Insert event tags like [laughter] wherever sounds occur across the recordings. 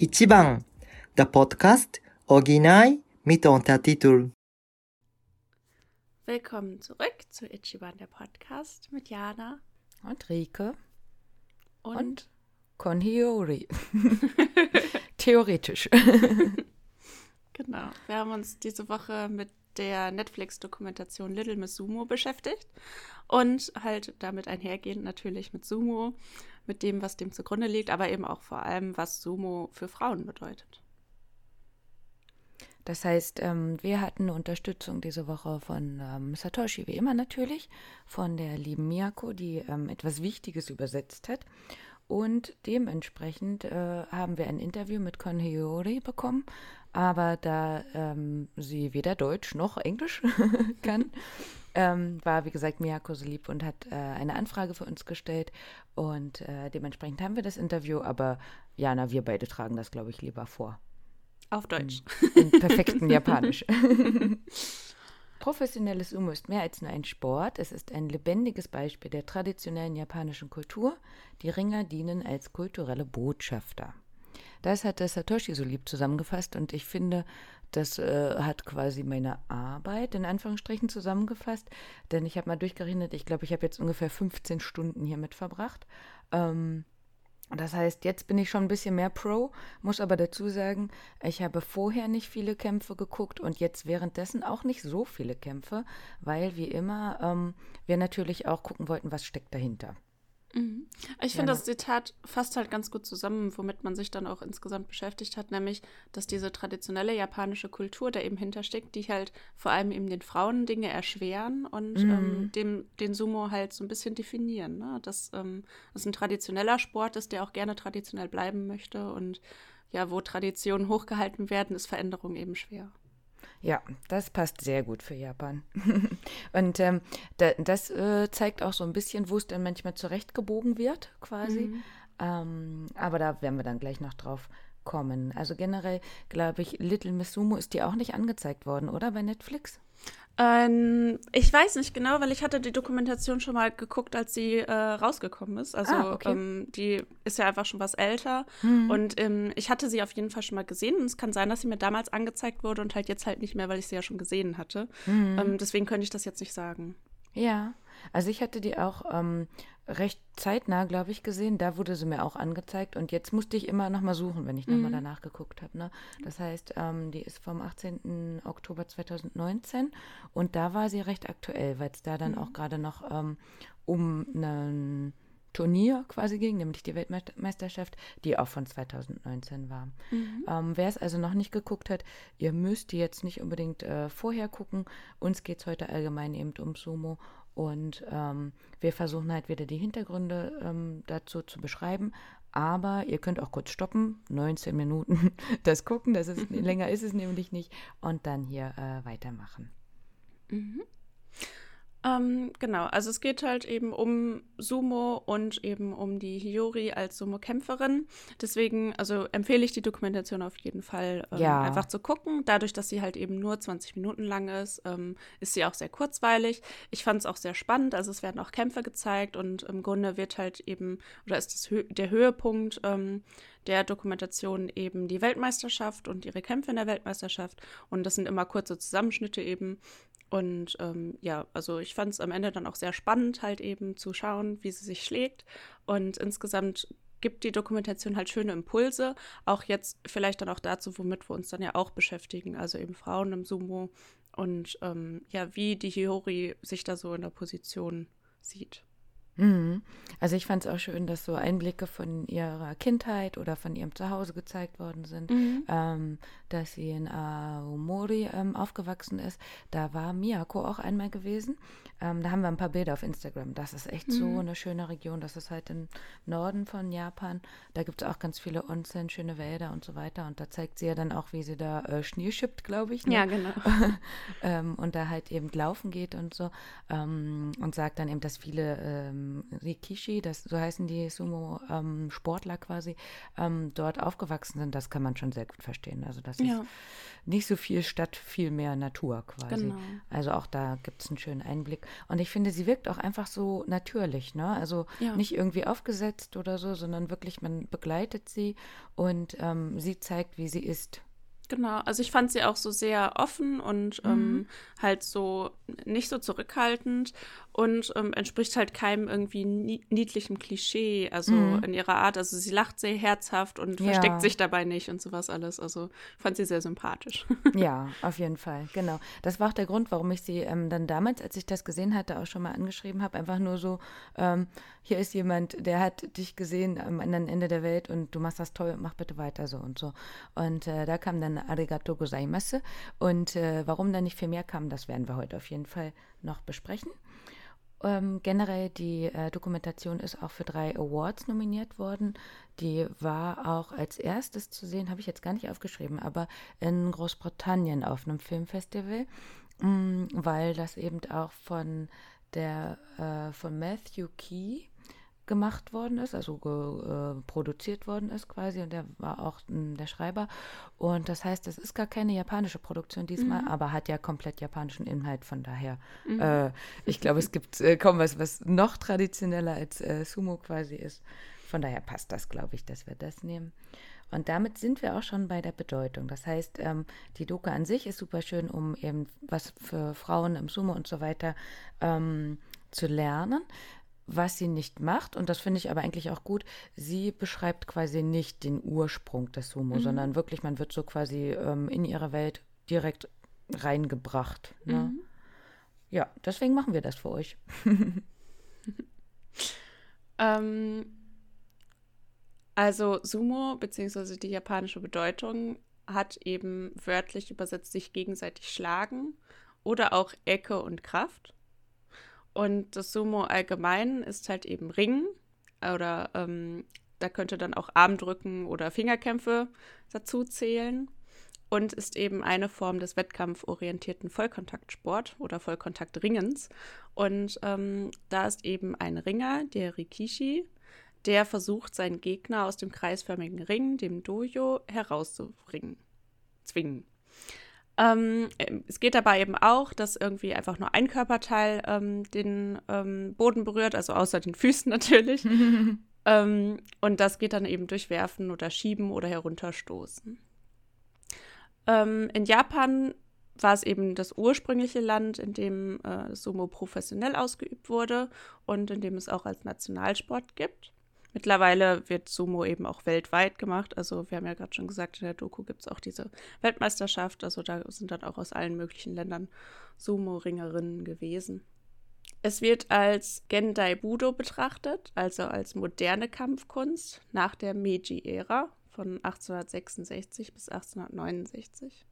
Ichiban, der Podcast Original mit Untertitel. Willkommen zurück zu Ichiban, der Podcast mit Jana und Rike und, und Konhiori. [laughs] Theoretisch. [laughs] genau. Wir haben uns diese Woche mit der Netflix-Dokumentation Little Miss Sumo beschäftigt und halt damit einhergehend natürlich mit Sumo, mit dem, was dem zugrunde liegt, aber eben auch vor allem, was Sumo für Frauen bedeutet. Das heißt, ähm, wir hatten Unterstützung diese Woche von ähm, Satoshi, wie immer natürlich, von der lieben Miyako, die ähm, etwas Wichtiges übersetzt hat. Und dementsprechend äh, haben wir ein Interview mit Konhiori bekommen, aber da ähm, sie weder Deutsch noch Englisch [laughs] kann, ähm, war wie gesagt Miyako so lieb und hat äh, eine Anfrage für uns gestellt und äh, dementsprechend haben wir das Interview, aber Jana, wir beide tragen das, glaube ich, lieber vor. Auf Deutsch. In, in perfekten Japanisch. [laughs] Professionelles Sumo ist mehr als nur ein Sport. Es ist ein lebendiges Beispiel der traditionellen japanischen Kultur. Die Ringer dienen als kulturelle Botschafter. Das hat der Satoshi so lieb zusammengefasst und ich finde, das äh, hat quasi meine Arbeit in Anführungsstrichen zusammengefasst, denn ich habe mal durchgerechnet, ich glaube, ich habe jetzt ungefähr 15 Stunden hiermit verbracht. Ähm, das heißt, jetzt bin ich schon ein bisschen mehr Pro, muss aber dazu sagen, ich habe vorher nicht viele Kämpfe geguckt und jetzt währenddessen auch nicht so viele Kämpfe, weil wie immer ähm, wir natürlich auch gucken wollten, was steckt dahinter. Mhm. Ich finde, das Zitat fasst halt ganz gut zusammen, womit man sich dann auch insgesamt beschäftigt hat, nämlich, dass diese traditionelle japanische Kultur da eben hintersteckt, die halt vor allem eben den Frauen Dinge erschweren und mhm. ähm, dem, den Sumo halt so ein bisschen definieren. Ne? Dass ähm, es ein traditioneller Sport ist, der auch gerne traditionell bleiben möchte und ja, wo Traditionen hochgehalten werden, ist Veränderung eben schwer. Ja, das passt sehr gut für Japan. [laughs] und ähm, da, das äh, zeigt auch so ein bisschen, wo es dann manchmal zurechtgebogen wird, quasi. Mhm. Ähm, aber da werden wir dann gleich noch drauf kommen. Also generell glaube ich, Little Miss Sumo ist dir auch nicht angezeigt worden, oder bei Netflix? Ähm, ich weiß nicht genau, weil ich hatte die Dokumentation schon mal geguckt, als sie äh, rausgekommen ist. Also ah, okay. ähm, die ist ja einfach schon was älter. Mhm. Und ähm, ich hatte sie auf jeden Fall schon mal gesehen. Und es kann sein, dass sie mir damals angezeigt wurde und halt jetzt halt nicht mehr, weil ich sie ja schon gesehen hatte. Mhm. deswegen könnte ich das jetzt nicht sagen. Ja, also ich hatte die auch ähm, recht zeitnah, glaube ich, gesehen. Da wurde sie mir auch angezeigt und jetzt musste ich immer noch mal suchen, wenn ich mhm. noch mal danach geguckt habe. Ne? Das heißt, ähm, die ist vom 18. Oktober 2019 und da war sie recht aktuell, weil es da dann mhm. auch gerade noch ähm, um ein Turnier quasi ging, nämlich die Weltmeisterschaft, die auch von 2019 war. Mhm. Ähm, Wer es also noch nicht geguckt hat, ihr müsst die jetzt nicht unbedingt äh, vorher gucken. Uns geht es heute allgemein eben um Sumo und ähm, wir versuchen halt wieder die Hintergründe ähm, dazu zu beschreiben. Aber ihr könnt auch kurz stoppen, 19 Minuten [laughs] das gucken, das ist, [laughs] länger ist es nämlich nicht, und dann hier äh, weitermachen. Mhm. Ähm, genau, also es geht halt eben um Sumo und eben um die Hiyori als Sumo-Kämpferin. Deswegen, also empfehle ich die Dokumentation auf jeden Fall ähm, ja. einfach zu gucken. Dadurch, dass sie halt eben nur 20 Minuten lang ist, ähm, ist sie auch sehr kurzweilig. Ich fand es auch sehr spannend. Also es werden auch Kämpfe gezeigt und im Grunde wird halt eben, oder ist das Hö der Höhepunkt ähm, der Dokumentation eben die Weltmeisterschaft und ihre Kämpfe in der Weltmeisterschaft. Und das sind immer kurze Zusammenschnitte eben und ähm, ja, also ich fand es am Ende dann auch sehr spannend, halt eben zu schauen, wie sie sich schlägt. Und insgesamt gibt die Dokumentation halt schöne Impulse, auch jetzt vielleicht dann auch dazu, womit wir uns dann ja auch beschäftigen, also eben Frauen im Sumo und ähm, ja, wie die Hiyori sich da so in der Position sieht. Mhm. Also ich fand es auch schön, dass so Einblicke von ihrer Kindheit oder von ihrem Zuhause gezeigt worden sind, mhm. ähm, dass sie in Aomori ähm, aufgewachsen ist. Da war Miyako auch einmal gewesen. Ähm, da haben wir ein paar Bilder auf Instagram. Das ist echt mhm. so eine schöne Region. Das ist halt im Norden von Japan. Da gibt es auch ganz viele Onsen, schöne Wälder und so weiter. Und da zeigt sie ja dann auch, wie sie da äh, Schnee schippt, glaube ich. Ne? Ja, genau. [laughs] Ähm, und da halt eben laufen geht und so. Ähm, und sagt dann eben, dass viele ähm, Rikishi, das, so heißen die Sumo-Sportler ähm, quasi, ähm, dort aufgewachsen sind, das kann man schon sehr gut verstehen. Also das ja. ist nicht so viel Stadt, viel mehr Natur quasi. Genau. Also auch da gibt es einen schönen Einblick. Und ich finde, sie wirkt auch einfach so natürlich, ne? Also ja. nicht irgendwie aufgesetzt oder so, sondern wirklich, man begleitet sie und ähm, sie zeigt, wie sie ist. Genau, also ich fand sie auch so sehr offen und mhm. ähm, halt so nicht so zurückhaltend und ähm, entspricht halt keinem irgendwie niedlichen Klischee, also mhm. in ihrer Art. Also sie lacht sehr herzhaft und ja. versteckt sich dabei nicht und sowas alles. Also fand sie sehr sympathisch. [laughs] Ja, auf jeden Fall, genau. Das war auch der Grund, warum ich sie ähm, dann damals, als ich das gesehen hatte, auch schon mal angeschrieben habe. Einfach nur so, ähm, hier ist jemand, der hat dich gesehen am anderen Ende der Welt und du machst das toll, mach bitte weiter so und so. Und äh, da kam dann Arigato gozaimasu. Und äh, warum da nicht viel mehr kam, das werden wir heute auf jeden Fall noch besprechen. Ähm, generell die äh, Dokumentation ist auch für drei Awards nominiert worden. Die war auch als erstes zu sehen, habe ich jetzt gar nicht aufgeschrieben, aber in Großbritannien auf einem Filmfestival, mh, mm, weil das eben auch von der äh, von Matthew Key gemacht worden ist, also äh, produziert worden ist quasi und der war auch mh, hm, der Schreiber. Und das heißt, es ist gar keine japanische Produktion diesmal, mhm. aber hat ja komplett japanischen Inhalt. Von daher, mhm. äh, ich glaube, es gibt äh, kaum was, was noch traditioneller als äh, Sumo quasi ist. Von daher passt das, glaube ich, dass wir das nehmen. Und damit sind wir auch schon bei der Bedeutung. Das heißt, ähm, die Doku an sich ist super schön, um eben was für Frauen im Sumo und so weiter ähm, zu lernen was sie nicht macht, und das finde ich aber eigentlich auch gut, sie beschreibt quasi nicht den Ursprung des Sumo, mhm. sondern wirklich, man wird so quasi ähm, in ihre Welt direkt reingebracht. Ne? Mhm. Ja, deswegen machen wir das für euch. [laughs] ähm, also Sumo, beziehungsweise die japanische Bedeutung, hat eben wörtlich übersetzt sich gegenseitig schlagen oder auch Ecke und Kraft. Und das Sumo allgemein ist halt eben Ringen oder ähm, da könnte dann auch Armdrücken oder Fingerkämpfe dazu zählen und ist eben eine Form des wettkampforientierten Vollkontaktsport oder Vollkontaktringens. Und ähm, da ist eben ein Ringer, der Rikishi, der versucht, seinen Gegner aus dem kreisförmigen Ring, dem Dojo, herauszuringen, zwingen. Ähm, es geht dabei eben auch, dass irgendwie einfach nur ein Körperteil ähm, den ähm, Boden berührt, also außer den Füßen [laughs] natürlich. [laughs] Ähm, und das geht dann eben durch Werfen oder Schieben oder Herunterstoßen. Ähm, in Japan war es eben das ursprüngliche Land, in dem äh, Sumo professionell ausgeübt wurde und in dem es auch als Nationalsport gibt. Mittlerweile wird Sumo eben auch weltweit gemacht. Also wir haben ja gerade schon gesagt, in der Doku gibt es auch diese Weltmeisterschaft. Also da sind dann auch aus allen möglichen Ländern Sumo-Ringerinnen gewesen. Es wird als Gendai Budo betrachtet, also als moderne Kampfkunst nach der Meiji-Ära von 1866 bis 1869.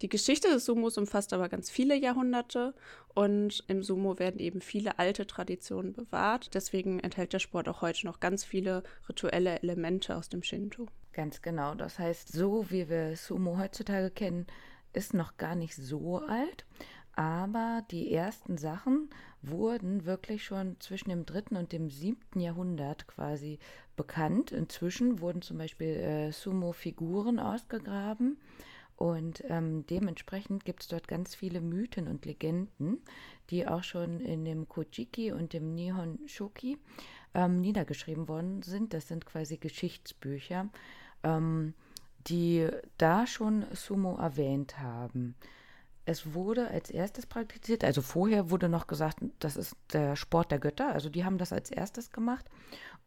Die Geschichte des Sumos umfasst aber ganz viele Jahrhunderte und im Sumo werden eben viele alte Traditionen bewahrt. Deswegen enthält der Sport auch heute noch ganz viele rituelle Elemente aus dem Shinto. Ganz genau. Das heißt, so wie wir Sumo heutzutage kennen, ist noch gar nicht so alt. Aber die ersten Sachen wurden wirklich schon zwischen dem dritten und dem siebten Jahrhundert quasi bekannt. Inzwischen wurden zum Beispiel äh, Sumo-Figuren ausgegraben und ähm, dementsprechend gibt es dort ganz viele Mythen und Legenden, die auch schon in dem Kojiki und dem Nihon Shoki ähm, niedergeschrieben worden sind. Das sind quasi Geschichtsbücher, ähm, die da schon Sumo erwähnt haben. Es wurde als erstes praktiziert, also vorher wurde noch gesagt, das ist der Sport der Götter, also die haben das als erstes gemacht.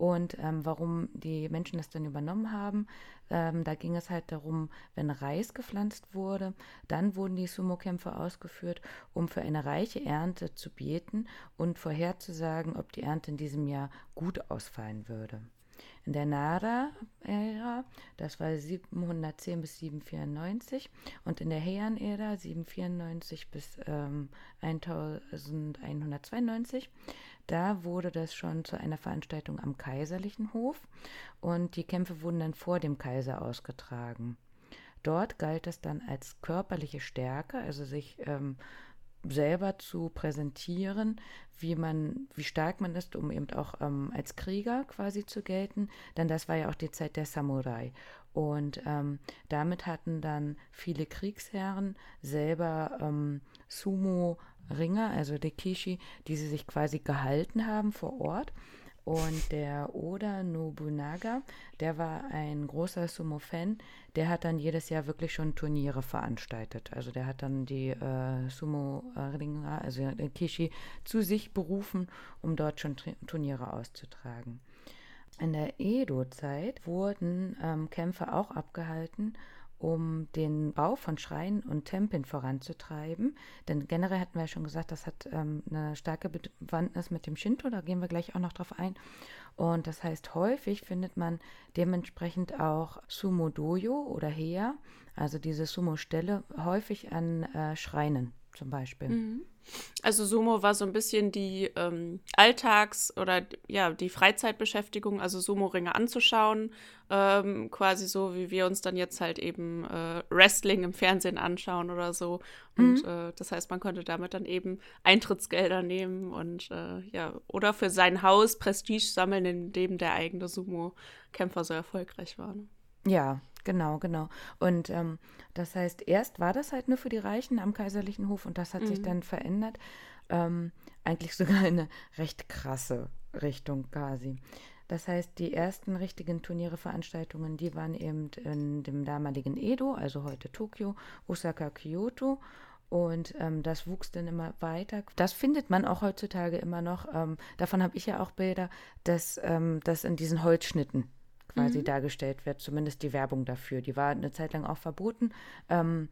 Und ähm, warum die Menschen das dann übernommen haben, ähm, da ging es halt darum, wenn Reis gepflanzt wurde, dann wurden die Sumo-Kämpfe ausgeführt, um für eine reiche Ernte zu beten und vorherzusagen, ob die Ernte in diesem Jahr gut ausfallen würde. In der Nara-Ära, das war 710 bis 794, und in der Heian-Ära 794 bis ähm, 1192, da wurde das schon zu einer Veranstaltung am kaiserlichen Hof und die Kämpfe wurden dann vor dem Kaiser ausgetragen. Dort galt es dann als körperliche Stärke, also sich ähm, selber zu präsentieren, wie man, wie stark man ist, um eben auch ähm, als Krieger quasi zu gelten. Denn das war ja auch die Zeit der Samurai. Und ähm, damit hatten dann viele Kriegsherren selber ähm, Sumo-Ringer, also Dekishi, die sie sich quasi gehalten haben vor Ort. Und der Oda Nobunaga, der war ein großer Sumo-Fan, der hat dann jedes Jahr wirklich schon Turniere veranstaltet. Also der hat dann die äh, Sumo-Ringer, also Kishi, zu sich berufen, um dort schon Turniere auszutragen. In der Edo-Zeit wurden ähm, Kämpfe auch abgehalten, um den Bau von Schreinen und Tempeln voranzutreiben. Denn generell hatten wir ja schon gesagt, das hat ähm, eine starke Bewandtnis mit dem Shinto, da gehen wir gleich auch noch drauf ein. Und das heißt, häufig findet man dementsprechend auch Sumo-Dojo oder Hea, also diese Sumo-Stelle, häufig an äh, Schreinen zum Beispiel. Mhm. Also Sumo war so ein bisschen die ähm, Alltags- oder ja, die Freizeitbeschäftigung, also Sumo-Ringe anzuschauen, ähm, quasi so, wie wir uns dann jetzt halt eben äh, Wrestling im Fernsehen anschauen oder so. Und mhm. äh, das heißt, man konnte damit dann eben Eintrittsgelder nehmen und äh, ja, oder für sein Haus Prestige sammeln, in dem der eigene Sumo-Kämpfer so erfolgreich war. Ne? Ja, Genau, genau. Und ähm, das heißt, erst war das halt nur für die Reichen am kaiserlichen Hof und das hat mhm. sich dann verändert. Ähm, eigentlich sogar in eine recht krasse Richtung quasi. Das heißt, die ersten richtigen Turniere-Veranstaltungen, die waren eben in dem damaligen Edo, also heute Tokio, Osaka, Kyoto. Und ähm, das wuchs dann immer weiter. Das findet man auch heutzutage immer noch. Ähm, davon habe ich ja auch Bilder, dass ähm, das in diesen Holzschnitten quasi mhm. dargestellt wird, zumindest die Werbung dafür. Die war eine Zeit lang auch verboten, ähm,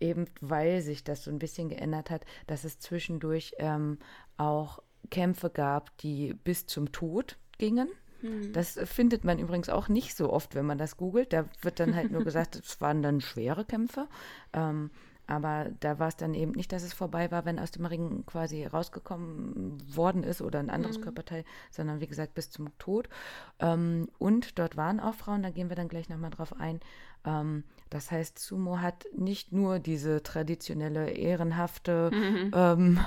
eben weil sich das so ein bisschen geändert hat, dass es zwischendurch ähm, auch Kämpfe gab, die bis zum Tod gingen. Mhm. Das findet man übrigens auch nicht so oft, wenn man das googelt. Da wird dann halt nur gesagt, [laughs] es waren dann schwere Kämpfe. Ähm, aber da war es dann eben nicht, dass es vorbei war, wenn aus dem Ring quasi rausgekommen worden ist oder ein anderes mhm. Körperteil, sondern wie gesagt bis zum Tod. Ähm, und dort waren auch Frauen, da gehen wir dann gleich nochmal drauf ein. Ähm, das heißt, Sumo hat nicht nur diese traditionelle, ehrenhafte mhm. ähm,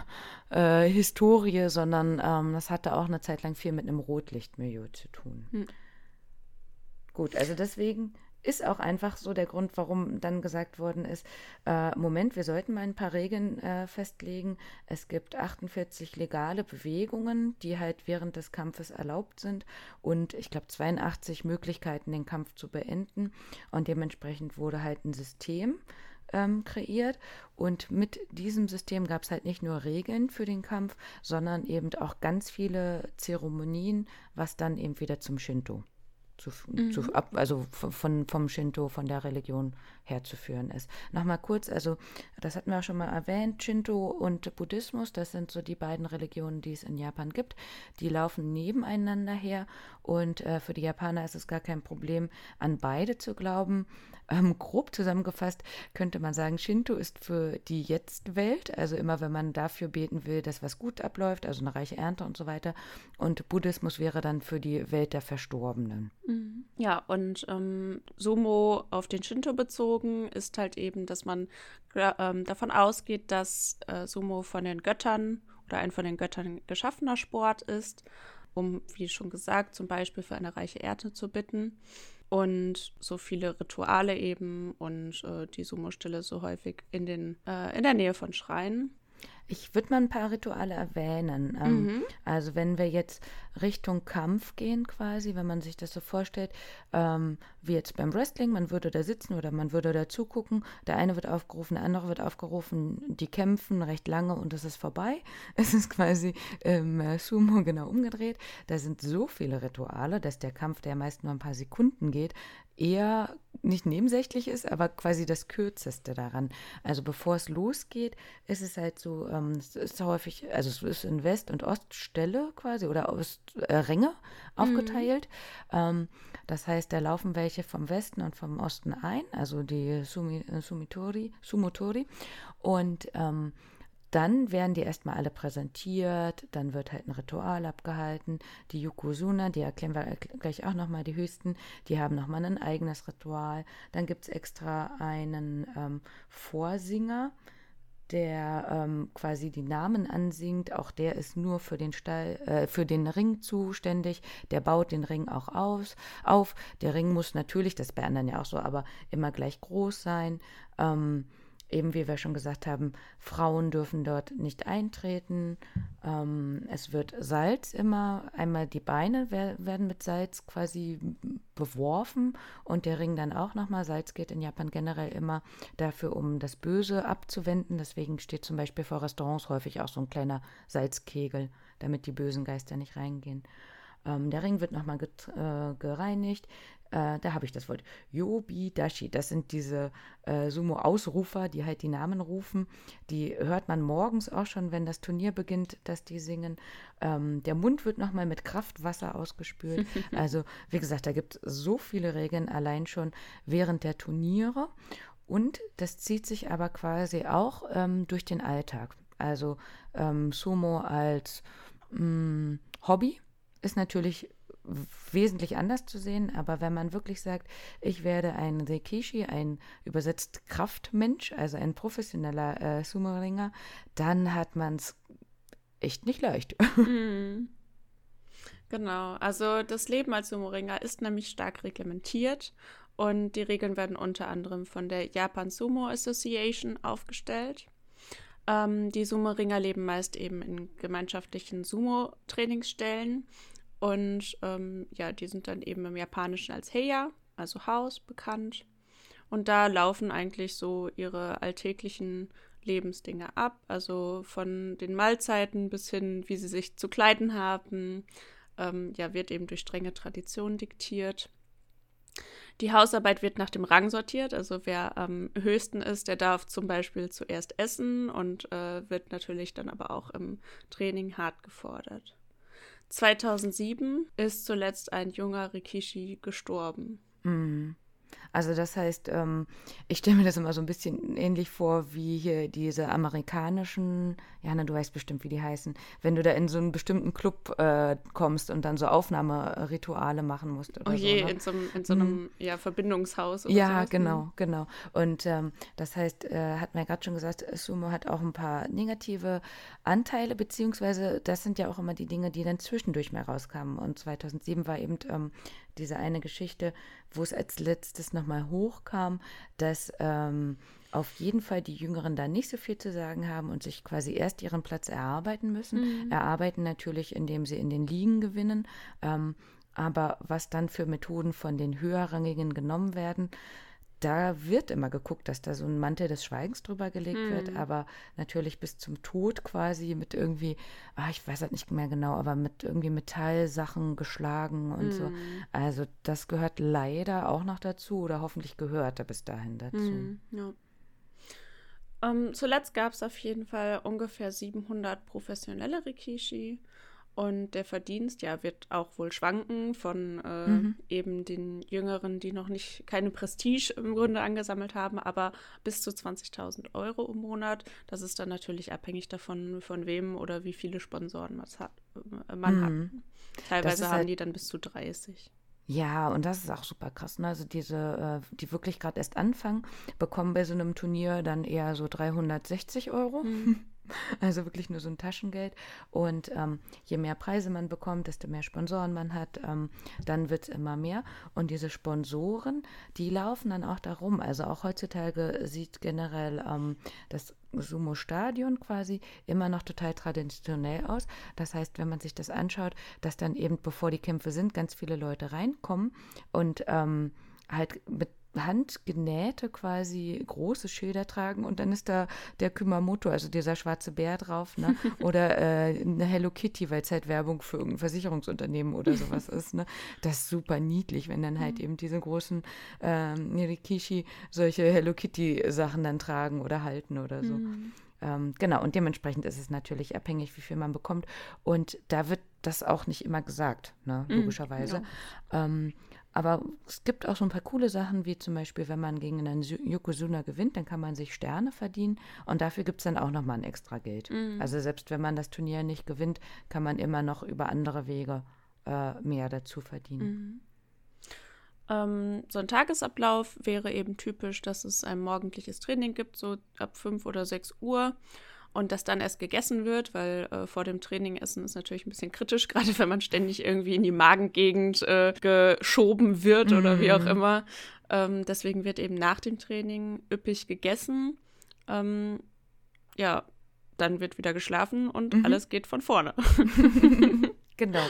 äh, Historie, sondern ähm, das hatte auch eine Zeit lang viel mit einem Rotlichtmilieu zu tun. Mhm. Gut, also deswegen ist auch einfach so der Grund, warum dann gesagt worden ist, äh, Moment, wir sollten mal ein paar Regeln äh, festlegen. Es gibt 48 legale Bewegungen, die halt während des Kampfes erlaubt sind und ich glaube 82 Möglichkeiten, den Kampf zu beenden. Und dementsprechend wurde halt ein System ähm, kreiert. Und mit diesem System gab es halt nicht nur Regeln für den Kampf, sondern eben auch ganz viele Zeremonien, was dann eben wieder zum Shinto zu, mhm. zu ab, also von, vom Shinto, von der Religion herzuführen ist. Nochmal kurz, also das hatten wir auch schon mal erwähnt, Shinto und Buddhismus, das sind so die beiden Religionen, die es in Japan gibt. Die laufen nebeneinander her und äh, für die Japaner ist es gar kein Problem, an beide zu glauben. Ähm, grob zusammengefasst könnte man sagen, Shinto ist für die Jetzt-Welt, also immer wenn man dafür beten will, dass was gut abläuft, also eine reiche Ernte und so weiter. Und Buddhismus wäre dann für die Welt der Verstorbenen. Mhm. Ja, und ähm, Sumo auf den Shinto bezogen ist halt eben, dass man äh, davon ausgeht, dass äh, Sumo von den Göttern oder ein von den Göttern geschaffener Sport ist, um, wie schon gesagt, zum Beispiel für eine reiche Erde zu bitten und so viele Rituale eben und äh, die Sumo-Stille so häufig in, den, äh, in der Nähe von Schreien. Ich würde mal ein paar Rituale erwähnen. Ähm, mhm. Also wenn wir jetzt Richtung Kampf gehen quasi, wenn man sich das so vorstellt, ähm, wie jetzt beim Wrestling, man würde da sitzen oder man würde da zugucken, der eine wird aufgerufen, der andere wird aufgerufen, die kämpfen recht lange und es ist vorbei. [laughs] Es ist quasi im ähm, Sumo genau umgedreht. Da sind so viele Rituale, dass der Kampf, der meist nur ein paar Sekunden geht, eher nicht nebensächlich ist, aber quasi das Kürzeste daran. Also bevor es losgeht, ist es halt so, ähm, es ist häufig, also es ist in West- und Oststelle quasi oder Ostränge äh, aufgeteilt. Mhm. Ähm, das heißt, da laufen welche vom Westen und vom Osten ein, also die Sumi, äh, Sumitori, Sumotori. Und ähm, dann werden die erstmal alle präsentiert, dann wird halt ein Ritual abgehalten. Die Yokozuna, die erklären wir gleich auch nochmal, die höchsten, die haben nochmal ein eigenes Ritual. Dann gibt es extra einen ähm, Vorsinger, der ähm, quasi die Namen ansingt. Auch der ist nur für den Stall, äh, für den Ring zuständig. Der baut den Ring auch aus, auf. Der Ring muss natürlich, das bei anderen ja auch so, aber immer gleich groß sein. Ähm, eben wie wir schon gesagt haben, Frauen dürfen dort nicht eintreten. Ähm, es wird Salz immer, einmal die Beine werden mit Salz quasi beworfen und der Ring dann auch nochmal. Salz geht in Japan generell immer dafür, um das Böse abzuwenden. Deswegen steht zum Beispiel vor Restaurants häufig auch so ein kleiner Salzkegel, damit die bösen Geister nicht reingehen. Ähm, der Ring wird nochmal äh, gereinigt. Äh, da habe ich das Wort. Yobi-Dashi. Das sind diese äh, Sumo-Ausrufer, die halt die Namen rufen. Die hört man morgens auch schon, wenn das Turnier beginnt, dass die singen. Ähm, der Mund wird nochmal mit Kraftwasser ausgespült. [laughs] also, wie gesagt, da gibt es so viele Regeln allein schon während der Turniere. Und das zieht sich aber quasi auch ähm, durch den Alltag. Also ähm, Sumo als mh, mm, Hobby ist natürlich wesentlich anders zu sehen, aber wenn man wirklich sagt, ich werde ein Reikishi, ein übersetzt Kraftmensch, also ein professioneller äh, Sumo-Ringer, dann hat man es echt nicht leicht. [laughs] Mhm. Genau, also das Leben als Sumo-Ringer ist nämlich stark reglementiert und die Regeln werden unter anderem von der Japan Sumo Association aufgestellt. Ähm, die Sumo-Ringer leben meist eben in gemeinschaftlichen Sumo-Trainingsstellen und ähm, ja, die sind dann eben im Japanischen als Heya, also Haus, bekannt. Und da laufen eigentlich so ihre alltäglichen Lebensdinge ab. Also von den Mahlzeiten bis hin, wie sie sich zu kleiden haben. Ähm, ja, wird eben durch strenge Tradition diktiert. Die Hausarbeit wird nach dem Rang sortiert. Also wer am höchsten ist, der darf zum Beispiel zuerst essen und äh, wird natürlich dann aber auch im Training hart gefordert. 2007 ist zuletzt ein junger Rikishi gestorben. Mhm. Also das heißt, ähm, ich stelle mir das immer so ein bisschen ähnlich vor wie hier diese amerikanischen, ja, na, du weißt bestimmt, wie die heißen, wenn du da in so einen bestimmten Club äh, kommst und dann so Aufnahmerituale machen musst. Oder oh je, so, ne? in so, in so einem hm. ja, Verbindungshaus. Oder ja, sowas. Ne? genau, genau. Und ähm, das heißt, äh, hat man ja gerade schon gesagt, Sumo hat auch ein paar negative Anteile, beziehungsweise das sind ja auch immer die Dinge, die dann zwischendurch mal rauskamen. Und 2007 war eben ähm, diese eine Geschichte, wo es als letztes nochmal hochkam, dass ähm, auf jeden Fall die Jüngeren da nicht so viel zu sagen haben und sich quasi erst ihren Platz erarbeiten müssen. Mhm. Erarbeiten natürlich, indem sie in den Ligen gewinnen. Ähm, aber was dann für Methoden von den höherrangigen genommen werden, da wird immer geguckt, dass da so ein Mantel des Schweigens drüber gelegt hm. wird, aber natürlich bis zum Tod quasi mit irgendwie, ach, ich weiß halt nicht mehr genau, aber mit irgendwie Metallsachen geschlagen und hm. so. Also das gehört leider auch noch dazu oder hoffentlich gehörte bis dahin dazu. Hm, ja. Um, ähm, zuletzt gab es auf jeden Fall ungefähr 700 professionelle Rikishi und der Verdienst, ja, wird auch wohl schwanken von äh, mhm. eben den Jüngeren, die noch nicht keine Prestige im Grunde angesammelt haben, aber bis zu 20.000 Euro im Monat. Das ist dann natürlich abhängig davon, von wem oder wie viele Sponsoren man hat. Äh, man mhm. hat. Teilweise haben halt die dann bis zu 30. Ja, und das ist auch super krass. Ne? Also diese, äh, die wirklich gerade erst anfangen, bekommen bei so einem Turnier dann eher so 360 Euro. Mhm. [laughs] [laughs] Also wirklich nur so ein Taschengeld. Und ähm, je mehr Preise man bekommt, desto mehr Sponsoren man hat, ähm, dann wird es immer mehr. Und diese Sponsoren, die laufen dann auch darum. Also auch heutzutage sieht generell ähm, das Sumo-Stadion quasi immer noch total traditionell aus. Das heißt, wenn man sich das anschaut, dass dann eben, bevor die Kämpfe sind, ganz viele Leute reinkommen und ähm, halt mit handgenähte quasi große Schilder tragen und dann ist da der Kumamoto, also dieser schwarze Bär drauf, ne? [laughs] oder äh, eine Hello Kitty, weil es halt Werbung für irgendein Versicherungsunternehmen oder sowas [laughs] ist. Ne? Das ist super niedlich, wenn dann halt mhm. eben diese großen ähm, Rikishi solche Hello Kitty Sachen dann tragen oder halten oder so. Mhm. Ähm, genau, und dementsprechend ist es natürlich abhängig, wie viel man bekommt. Und da wird das auch nicht immer gesagt, ne? Mhm, logischerweise. Mhm, ja. ähm, aber es gibt auch so ein paar coole Sachen, wie zum Beispiel, wenn man gegen einen Yokozuna gewinnt, dann kann man sich Sterne verdienen und dafür gibt es dann auch nochmal ein extra Geld. Mhm. Also selbst wenn man das Turnier nicht gewinnt, kann man immer noch über andere Wege äh, mehr dazu verdienen. Mhm. Ähm, so ein Tagesablauf wäre eben typisch, dass es ein morgendliches Training gibt, so ab 5 oder 6 Uhr. Und dass dann erst gegessen wird, weil äh, vor dem Training essen ist natürlich ein bisschen kritisch, [laughs] gerade wenn man ständig irgendwie in die Magengegend äh, geschoben wird oder wie auch mhm. immer. Ähm, deswegen wird eben nach dem Training üppig gegessen. Ähm, ja, dann wird wieder geschlafen und mhm. alles geht von vorne. [laughs] [laughs] genau.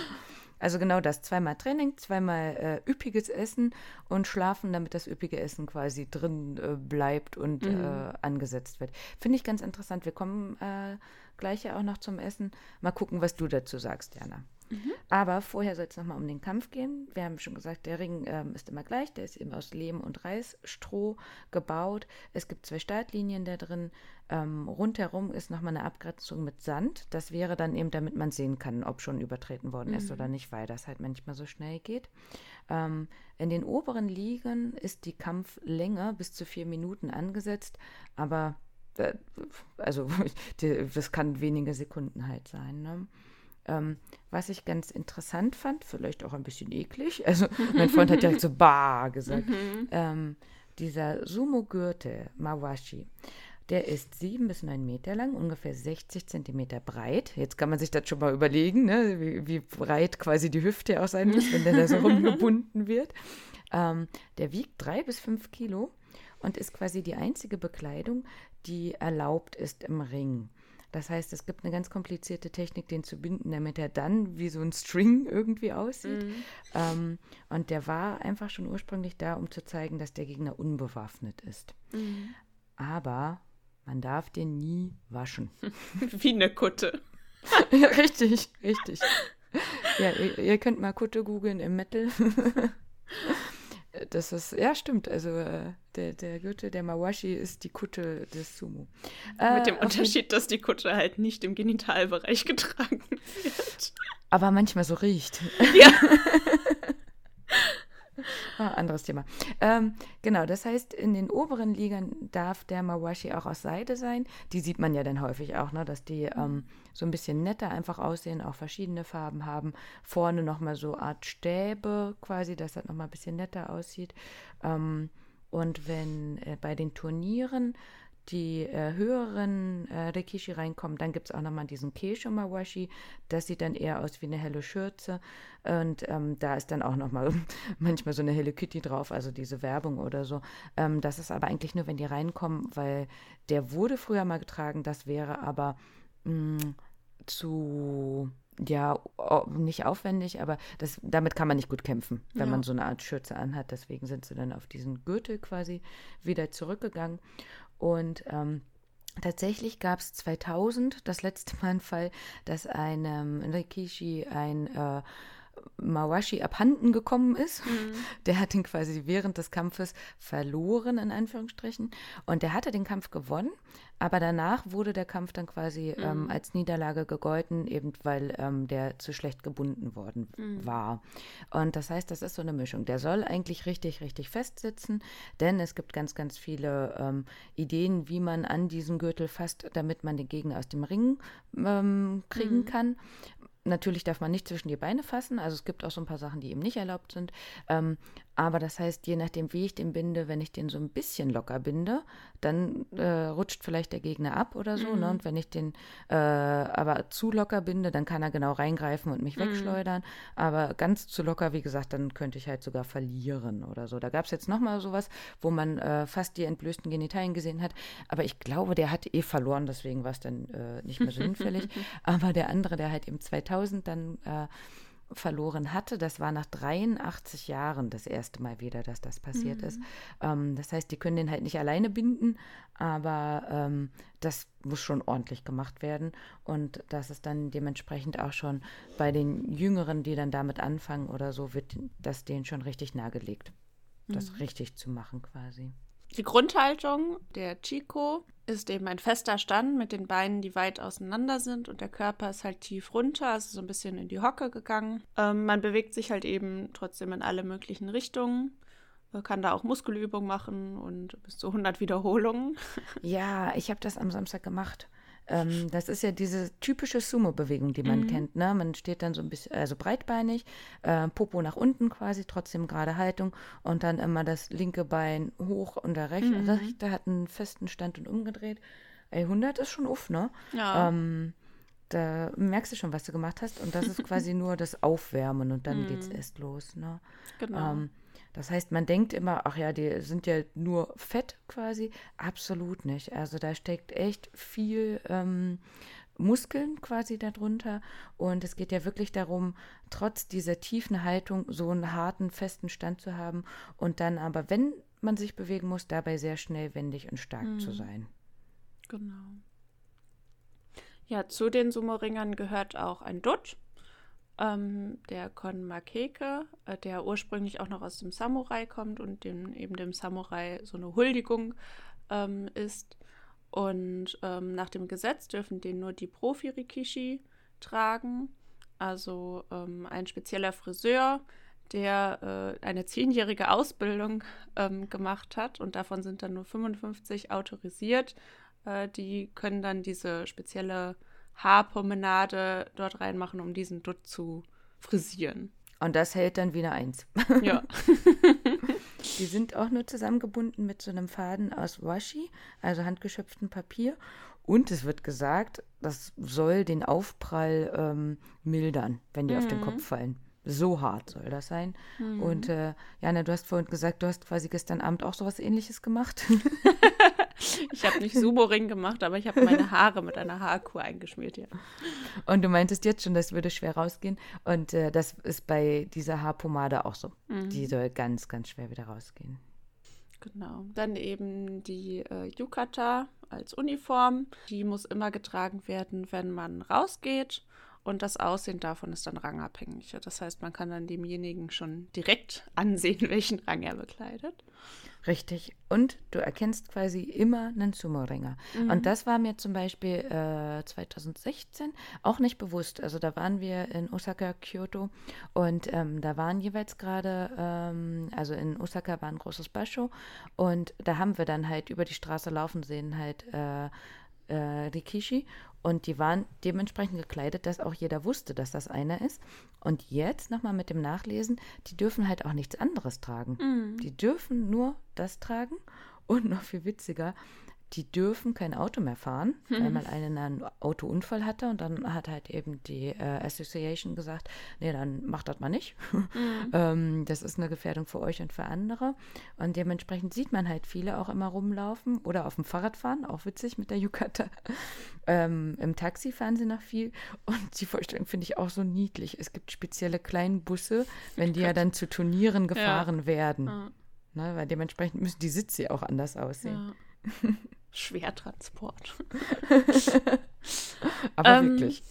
Also genau das, zweimal Training, zweimal äh, üppiges Essen und schlafen, damit das üppige Essen quasi drin äh, bleibt und mhm. äh, angesetzt wird. Finde ich ganz interessant. Wir kommen äh, gleich ja auch noch zum Essen. Mal gucken, was du dazu sagst, Jana. Mhm. Aber vorher soll es nochmal um den Kampf gehen. Wir haben schon gesagt, der Ring ähm, ist immer gleich. Der ist eben aus Lehm und Reisstroh gebaut. Es gibt zwei Startlinien da drin. Ähm, rundherum ist nochmal eine Abgrenzung mit Sand. Das wäre dann eben, damit man sehen kann, ob schon übertreten worden ist mhm. oder nicht, weil das halt manchmal so schnell geht. Ähm, in den oberen Ligen ist die Kampflänge bis zu vier Minuten angesetzt, aber äh, also [laughs] das kann wenige Sekunden halt sein. Ne? Ähm, was ich ganz interessant fand, vielleicht auch ein bisschen eklig, [laughs] also mein Freund hat direkt so Bah gesagt, mhm. ähm, dieser Sumo-Gürtel, Mawashi, der ist sieben bis neun Meter lang, ungefähr 60 Zentimeter breit. Jetzt kann man sich das schon mal überlegen, ne? wie, wie, breit quasi die Hüfte auch sein muss, wenn der da so [laughs] rumgebunden wird. Ähm, der wiegt drei bis fünf Kilo und ist quasi die einzige Bekleidung, die erlaubt ist im Ring. Das heißt, es gibt eine ganz komplizierte Technik, den zu binden, damit er dann wie so ein String irgendwie aussieht. Mhm. Ähm, und der war einfach schon ursprünglich da, um zu zeigen, dass der Gegner unbewaffnet ist. Mhm. Aber man darf den nie waschen. [laughs] wie eine Kutte. ja, richtig, richtig. Ja, ihr, ihr könnt mal Kutte googeln im Metal. [laughs] Das ist, ja, stimmt. Also äh, der, der Gürtel der Mawashi ist die Kutte des Sumo. Äh, Mit dem Unterschied, dass die Kutte halt nicht im Genitalbereich [laughs] getragen wird. Aber manchmal so riecht. Ja. [laughs] Ah, anderes Thema. Ähm, genau, das heißt, in den oberen Ligen darf der Mawashi auch aus Seide sein. Die sieht man ja dann häufig auch, ne, dass die ähm, so ein bisschen netter einfach aussehen, auch verschiedene Farben haben. Vorne nochmal so Art Stäbe quasi, dass das nochmal ein bisschen netter aussieht. Ähm, und wenn äh, bei den Turnieren die äh, höheren äh, Rekishi reinkommen, dann gibt es auch nochmal diesen Keisho Mawashi. Das sieht dann eher aus wie eine helle Schürze. Und ähm, da ist dann auch nochmal [laughs] manchmal so eine helle Kitty drauf, also diese Werbung oder so. Ähm, das ist aber eigentlich nur, wenn die reinkommen, weil der wurde früher mal getragen. Das wäre aber mh, mm, zu ja, nicht aufwendig, aber das, damit kann man nicht gut kämpfen, wenn ja. man so eine Art Schürze anhat. Deswegen sind sie dann auf diesen Gürtel quasi wieder zurückgegangen. Und ähm, Tatsächlich gab es 2000 das letzte Mal einen Fall, dass einem Rikishi ein äh, Mawashi abhanden gekommen ist. Mhm. [laughs] Der hat ihn quasi während des Kampfes verloren, in Anführungsstrichen. Und der hatte den Kampf gewonnen, aber danach wurde der Kampf dann quasi ähm, mhm. ähm, als Niederlage gegolten, eben weil ähm, der zu schlecht gebunden worden mhm. war. Und das heißt, das ist so eine Mischung. Der soll eigentlich richtig, richtig festsitzen, denn es gibt ganz, ganz viele ähm, Ideen, wie man an diesen Gürtel fasst, damit man den Gegner aus dem Ring ähm, kriegen mhm. kann. Natürlich darf man nicht zwischen die Beine fassen, also es gibt auch so ein paar Sachen, die eben nicht erlaubt sind. Ähm, aber das heißt, je nachdem, wie ich den binde, wenn ich den so ein bisschen locker binde, dann äh, rutscht vielleicht der Gegner ab oder so. Ne? Mhm. Ne? Und wenn ich den äh, aber zu locker binde, dann kann er genau reingreifen und mich mhm. wegschleudern. Aber ganz zu locker, wie gesagt, dann könnte ich halt sogar verlieren oder so. Da gab es jetzt nochmal sowas, wo man äh, fast die entblößten Genitalien gesehen hat. Aber ich glaube, der hat eh verloren, deswegen war es dann äh, nicht mehr so hinfällig. [laughs] aber der andere, der halt eben 2000 dann äh, verloren hatte. Das war nach 83 Jahren das erste Mal wieder, dass das passiert mhm. ist. Ähm, das heißt, die können den halt nicht alleine binden, aber ähm, das muss schon ordentlich gemacht werden. Und das ist dann dementsprechend auch schon bei den Jüngeren, die dann damit anfangen oder so, wird das denen schon richtig nahegelegt, mhm. das richtig zu machen quasi. Die Grundhaltung der Chico ist eben ein fester Stand mit den Beinen, die weit auseinander sind und der Körper ist halt tief runter, also so ein bisschen in die Hocke gegangen. Ähm, man bewegt sich halt eben trotzdem in alle möglichen Richtungen. Man kann da auch Muskelübungen machen und bis zu 100 Wiederholungen. [laughs] Ja, ich habe das am Samstag gemacht. Ähm, das ist ja diese typische Sumo-Bewegung, die man Mhm. kennt. Ne? Man steht dann so ein bisschen, also breitbeinig, äh, Popo nach unten quasi, trotzdem gerade Haltung und dann immer das linke Bein hoch und der rechte, Mhm. rechte hat einen festen Stand und umgedreht. Ey, 100 ist schon uff, ne? Ja. Ähm, da merkst du schon, was du gemacht hast und das ist quasi [laughs] nur das Aufwärmen und dann geht's erst los, ne? genau. Ähm, das heißt, man denkt immer, ach ja, die sind ja nur Fett quasi. Absolut nicht. Also da steckt echt viel ähm, Muskeln quasi darunter. Und es geht ja wirklich darum, trotz dieser tiefen Haltung so einen harten, festen Stand zu haben und dann aber, wenn man sich bewegen muss, dabei sehr schnell, wendig und stark zu sein. Genau. Ja, zu den Sumo-Ringern gehört auch ein Dutt, ähm, der Kon Makeke, äh, der ursprünglich auch noch aus dem Samurai kommt und dem, eben dem Samurai so eine Huldigung ähm, ist. Und ähm, nach dem Gesetz dürfen den nur die Profi-Rikishi tragen, also ähm, ein spezieller Friseur, der äh, eine zehnjährige Ausbildung ähm, gemacht hat und davon sind dann nur 55 autorisiert. Äh, die können dann diese spezielle Haarpromenade dort reinmachen, um diesen Dutt zu frisieren. Und das hält dann wie eine Eins. [laughs] Ja. [laughs] Die sind auch nur zusammengebunden mit so einem Faden aus Washi, also handgeschöpftem Papier. Und es wird gesagt, das soll den Aufprall ähm, mildern, wenn die auf den Kopf fallen. So hart soll das sein. Und äh, Jana, du hast vorhin gesagt, du hast quasi gestern Abend auch sowas ähnliches gemacht. [laughs] Ich habe nicht Sumo-Ring gemacht, aber ich habe meine Haare mit einer Haarkur eingeschmiert, ja. Und du meintest jetzt schon, das würde schwer rausgehen. Und äh, das ist bei dieser Haarpomade auch so. Die soll ganz, ganz schwer wieder rausgehen. Genau. Dann eben die äh, Yukata als Uniform. Die muss immer getragen werden, wenn man rausgeht. Und das Aussehen davon ist dann rangabhängig. Das heißt, man kann dann demjenigen schon direkt ansehen, [laughs] welchen Rang er bekleidet. Richtig. Und du erkennst quasi immer einen Sumo-Ringer. Und das war mir zum Beispiel äh, 2016 auch nicht bewusst. Also da waren wir in Osaka, Kyoto und ähm, da waren jeweils gerade, ähm, also in Osaka war ein großes Basho und da haben wir dann halt über die Straße laufen sehen halt äh, äh, Rikishi und die waren dementsprechend gekleidet, dass auch jeder wusste, dass das einer ist. Und jetzt nochmal mit dem Nachlesen, die dürfen halt auch nichts anderes tragen. Die dürfen nur das tragen und noch viel witziger, die dürfen kein Auto mehr fahren, weil mal einer einen Autounfall hatte und dann hat halt eben die äh, Association gesagt, nee, dann macht das mal nicht. [laughs] ähm, das ist eine Gefährdung für euch und für andere. Und dementsprechend sieht man halt viele auch immer rumlaufen oder auf dem Fahrrad fahren, auch witzig mit der Yukata. [laughs] Ähm, Im Taxi fahren sie noch viel und die Vorstellung finde ich auch so niedlich. Es gibt spezielle kleine Busse, wenn die ja dann zu Turnieren gefahren werden. Ja. Ne, weil dementsprechend müssen die Sitze ja auch anders aussehen. Ja. [laughs] Schwertransport. [laughs] Aber Ähm, wirklich.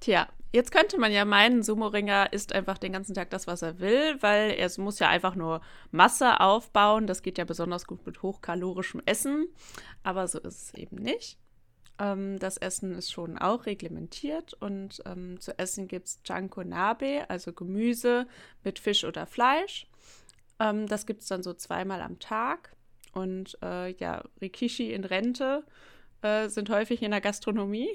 Tja, jetzt könnte man ja meinen, Sumo-Ringer isst einfach den ganzen Tag das, was er will, weil er muss ja einfach nur Masse aufbauen. Das geht ja besonders gut mit hochkalorischem Essen. Aber so ist es eben nicht. Ähm, das Essen ist schon auch reglementiert und ähm, zu essen gibt es Janko Nabe, also Gemüse mit Fisch oder Fleisch. Ähm, das gibt es dann so zweimal am Tag. Und äh, ja, Rikishi in Rente äh, sind häufig in der Gastronomie.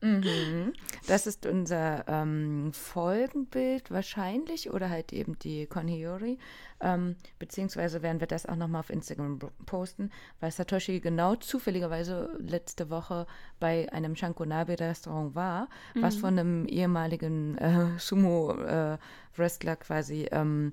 Mhm. Das ist unser ähm, Folgenbild wahrscheinlich oder halt eben die Konhiori. Ähm, beziehungsweise werden wir das auch nochmal auf Instagram posten, weil Satoshi genau zufälligerweise letzte Woche bei einem Shankonabe-Restaurant war, was von einem ehemaligen äh, Sumo-Wrestler quasi ähm,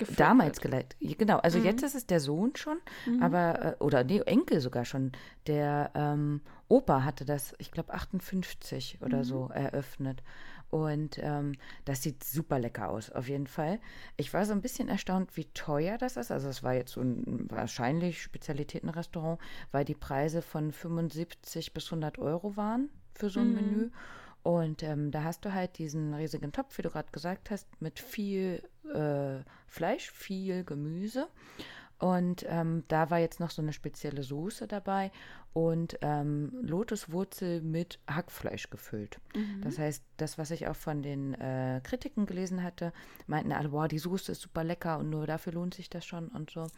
Geführt damals geleitet. Genau, also jetzt ist es der Sohn schon, aber, äh, oder nee, Enkel sogar schon. Der ähm, Opa hatte das, ich glaube, 58 oder so eröffnet. Und ähm, das sieht super lecker aus, auf jeden Fall. Ich war so ein bisschen erstaunt, wie teuer das ist. Also es war jetzt so ein wahrscheinlich Spezialitätenrestaurant, weil die Preise von 75 bis 100 Euro waren für so ein Menü. Und ähm, da hast du halt diesen riesigen Topf, wie du gerade gesagt hast, mit viel äh, Fleisch, viel Gemüse. Und ähm, da war jetzt noch so eine spezielle Soße dabei und ähm, Lotuswurzel mit Hackfleisch gefüllt. Mhm. Das heißt, das, was ich auch von den äh, Kritiken gelesen hatte, meinten alle, wow, die Soße ist super lecker und nur dafür lohnt sich das schon und so.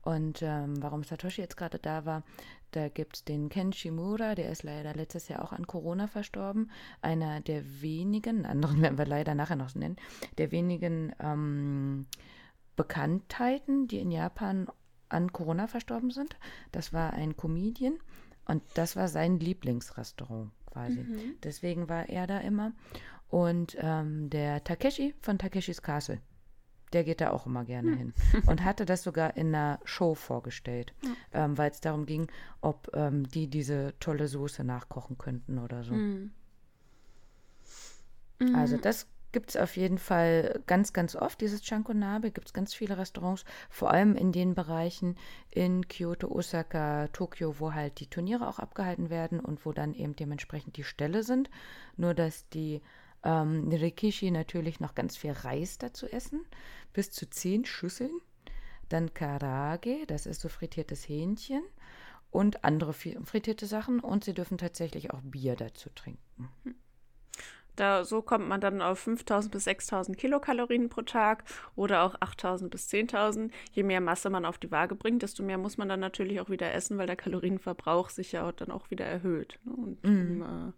Und ähm, warum Satoshi jetzt gerade da war, da gibt es den Ken Shimura, der ist leider letztes Jahr auch an Corona verstorben. Einer der wenigen, [laughs] anderen werden wir leider nachher noch nennen, der wenigen ähm, Bekanntheiten, die in Japan an Corona verstorben sind. Das war ein Comedian und das war sein Lieblingsrestaurant quasi. Mhm. Deswegen war er da immer. Und ähm, der Takeshi von Takeshis Castle, der geht da auch immer gerne mhm. hin. Und hatte das sogar in einer Show vorgestellt, mhm. ähm, weil es darum ging, ob ähm, die diese tolle Soße nachkochen könnten oder so. Mhm. Also mhm. das gibt es auf jeden Fall ganz, ganz oft, dieses Chankonabe. Gibt es ganz viele Restaurants, vor allem in den Bereichen in Kyoto, Osaka, Tokio, wo halt die Turniere auch abgehalten werden und wo dann eben dementsprechend die Ställe sind. Nur, dass die ähm, Rikishi natürlich noch ganz viel Reis dazu essen, bis zu zehn Schüsseln. Dann Karage, das ist so frittiertes Hähnchen und andere frittierte Sachen. Und sie dürfen tatsächlich auch Bier dazu trinken. Hm. Da, so kommt man dann auf 5000 bis 6000 Kilokalorien pro Tag oder auch 8000 bis 10.000. Je mehr Masse man auf die Waage bringt, desto mehr muss man dann natürlich auch wieder essen, weil der Kalorienverbrauch sich ja dann auch wieder erhöht. Ne? Und mm. um äh,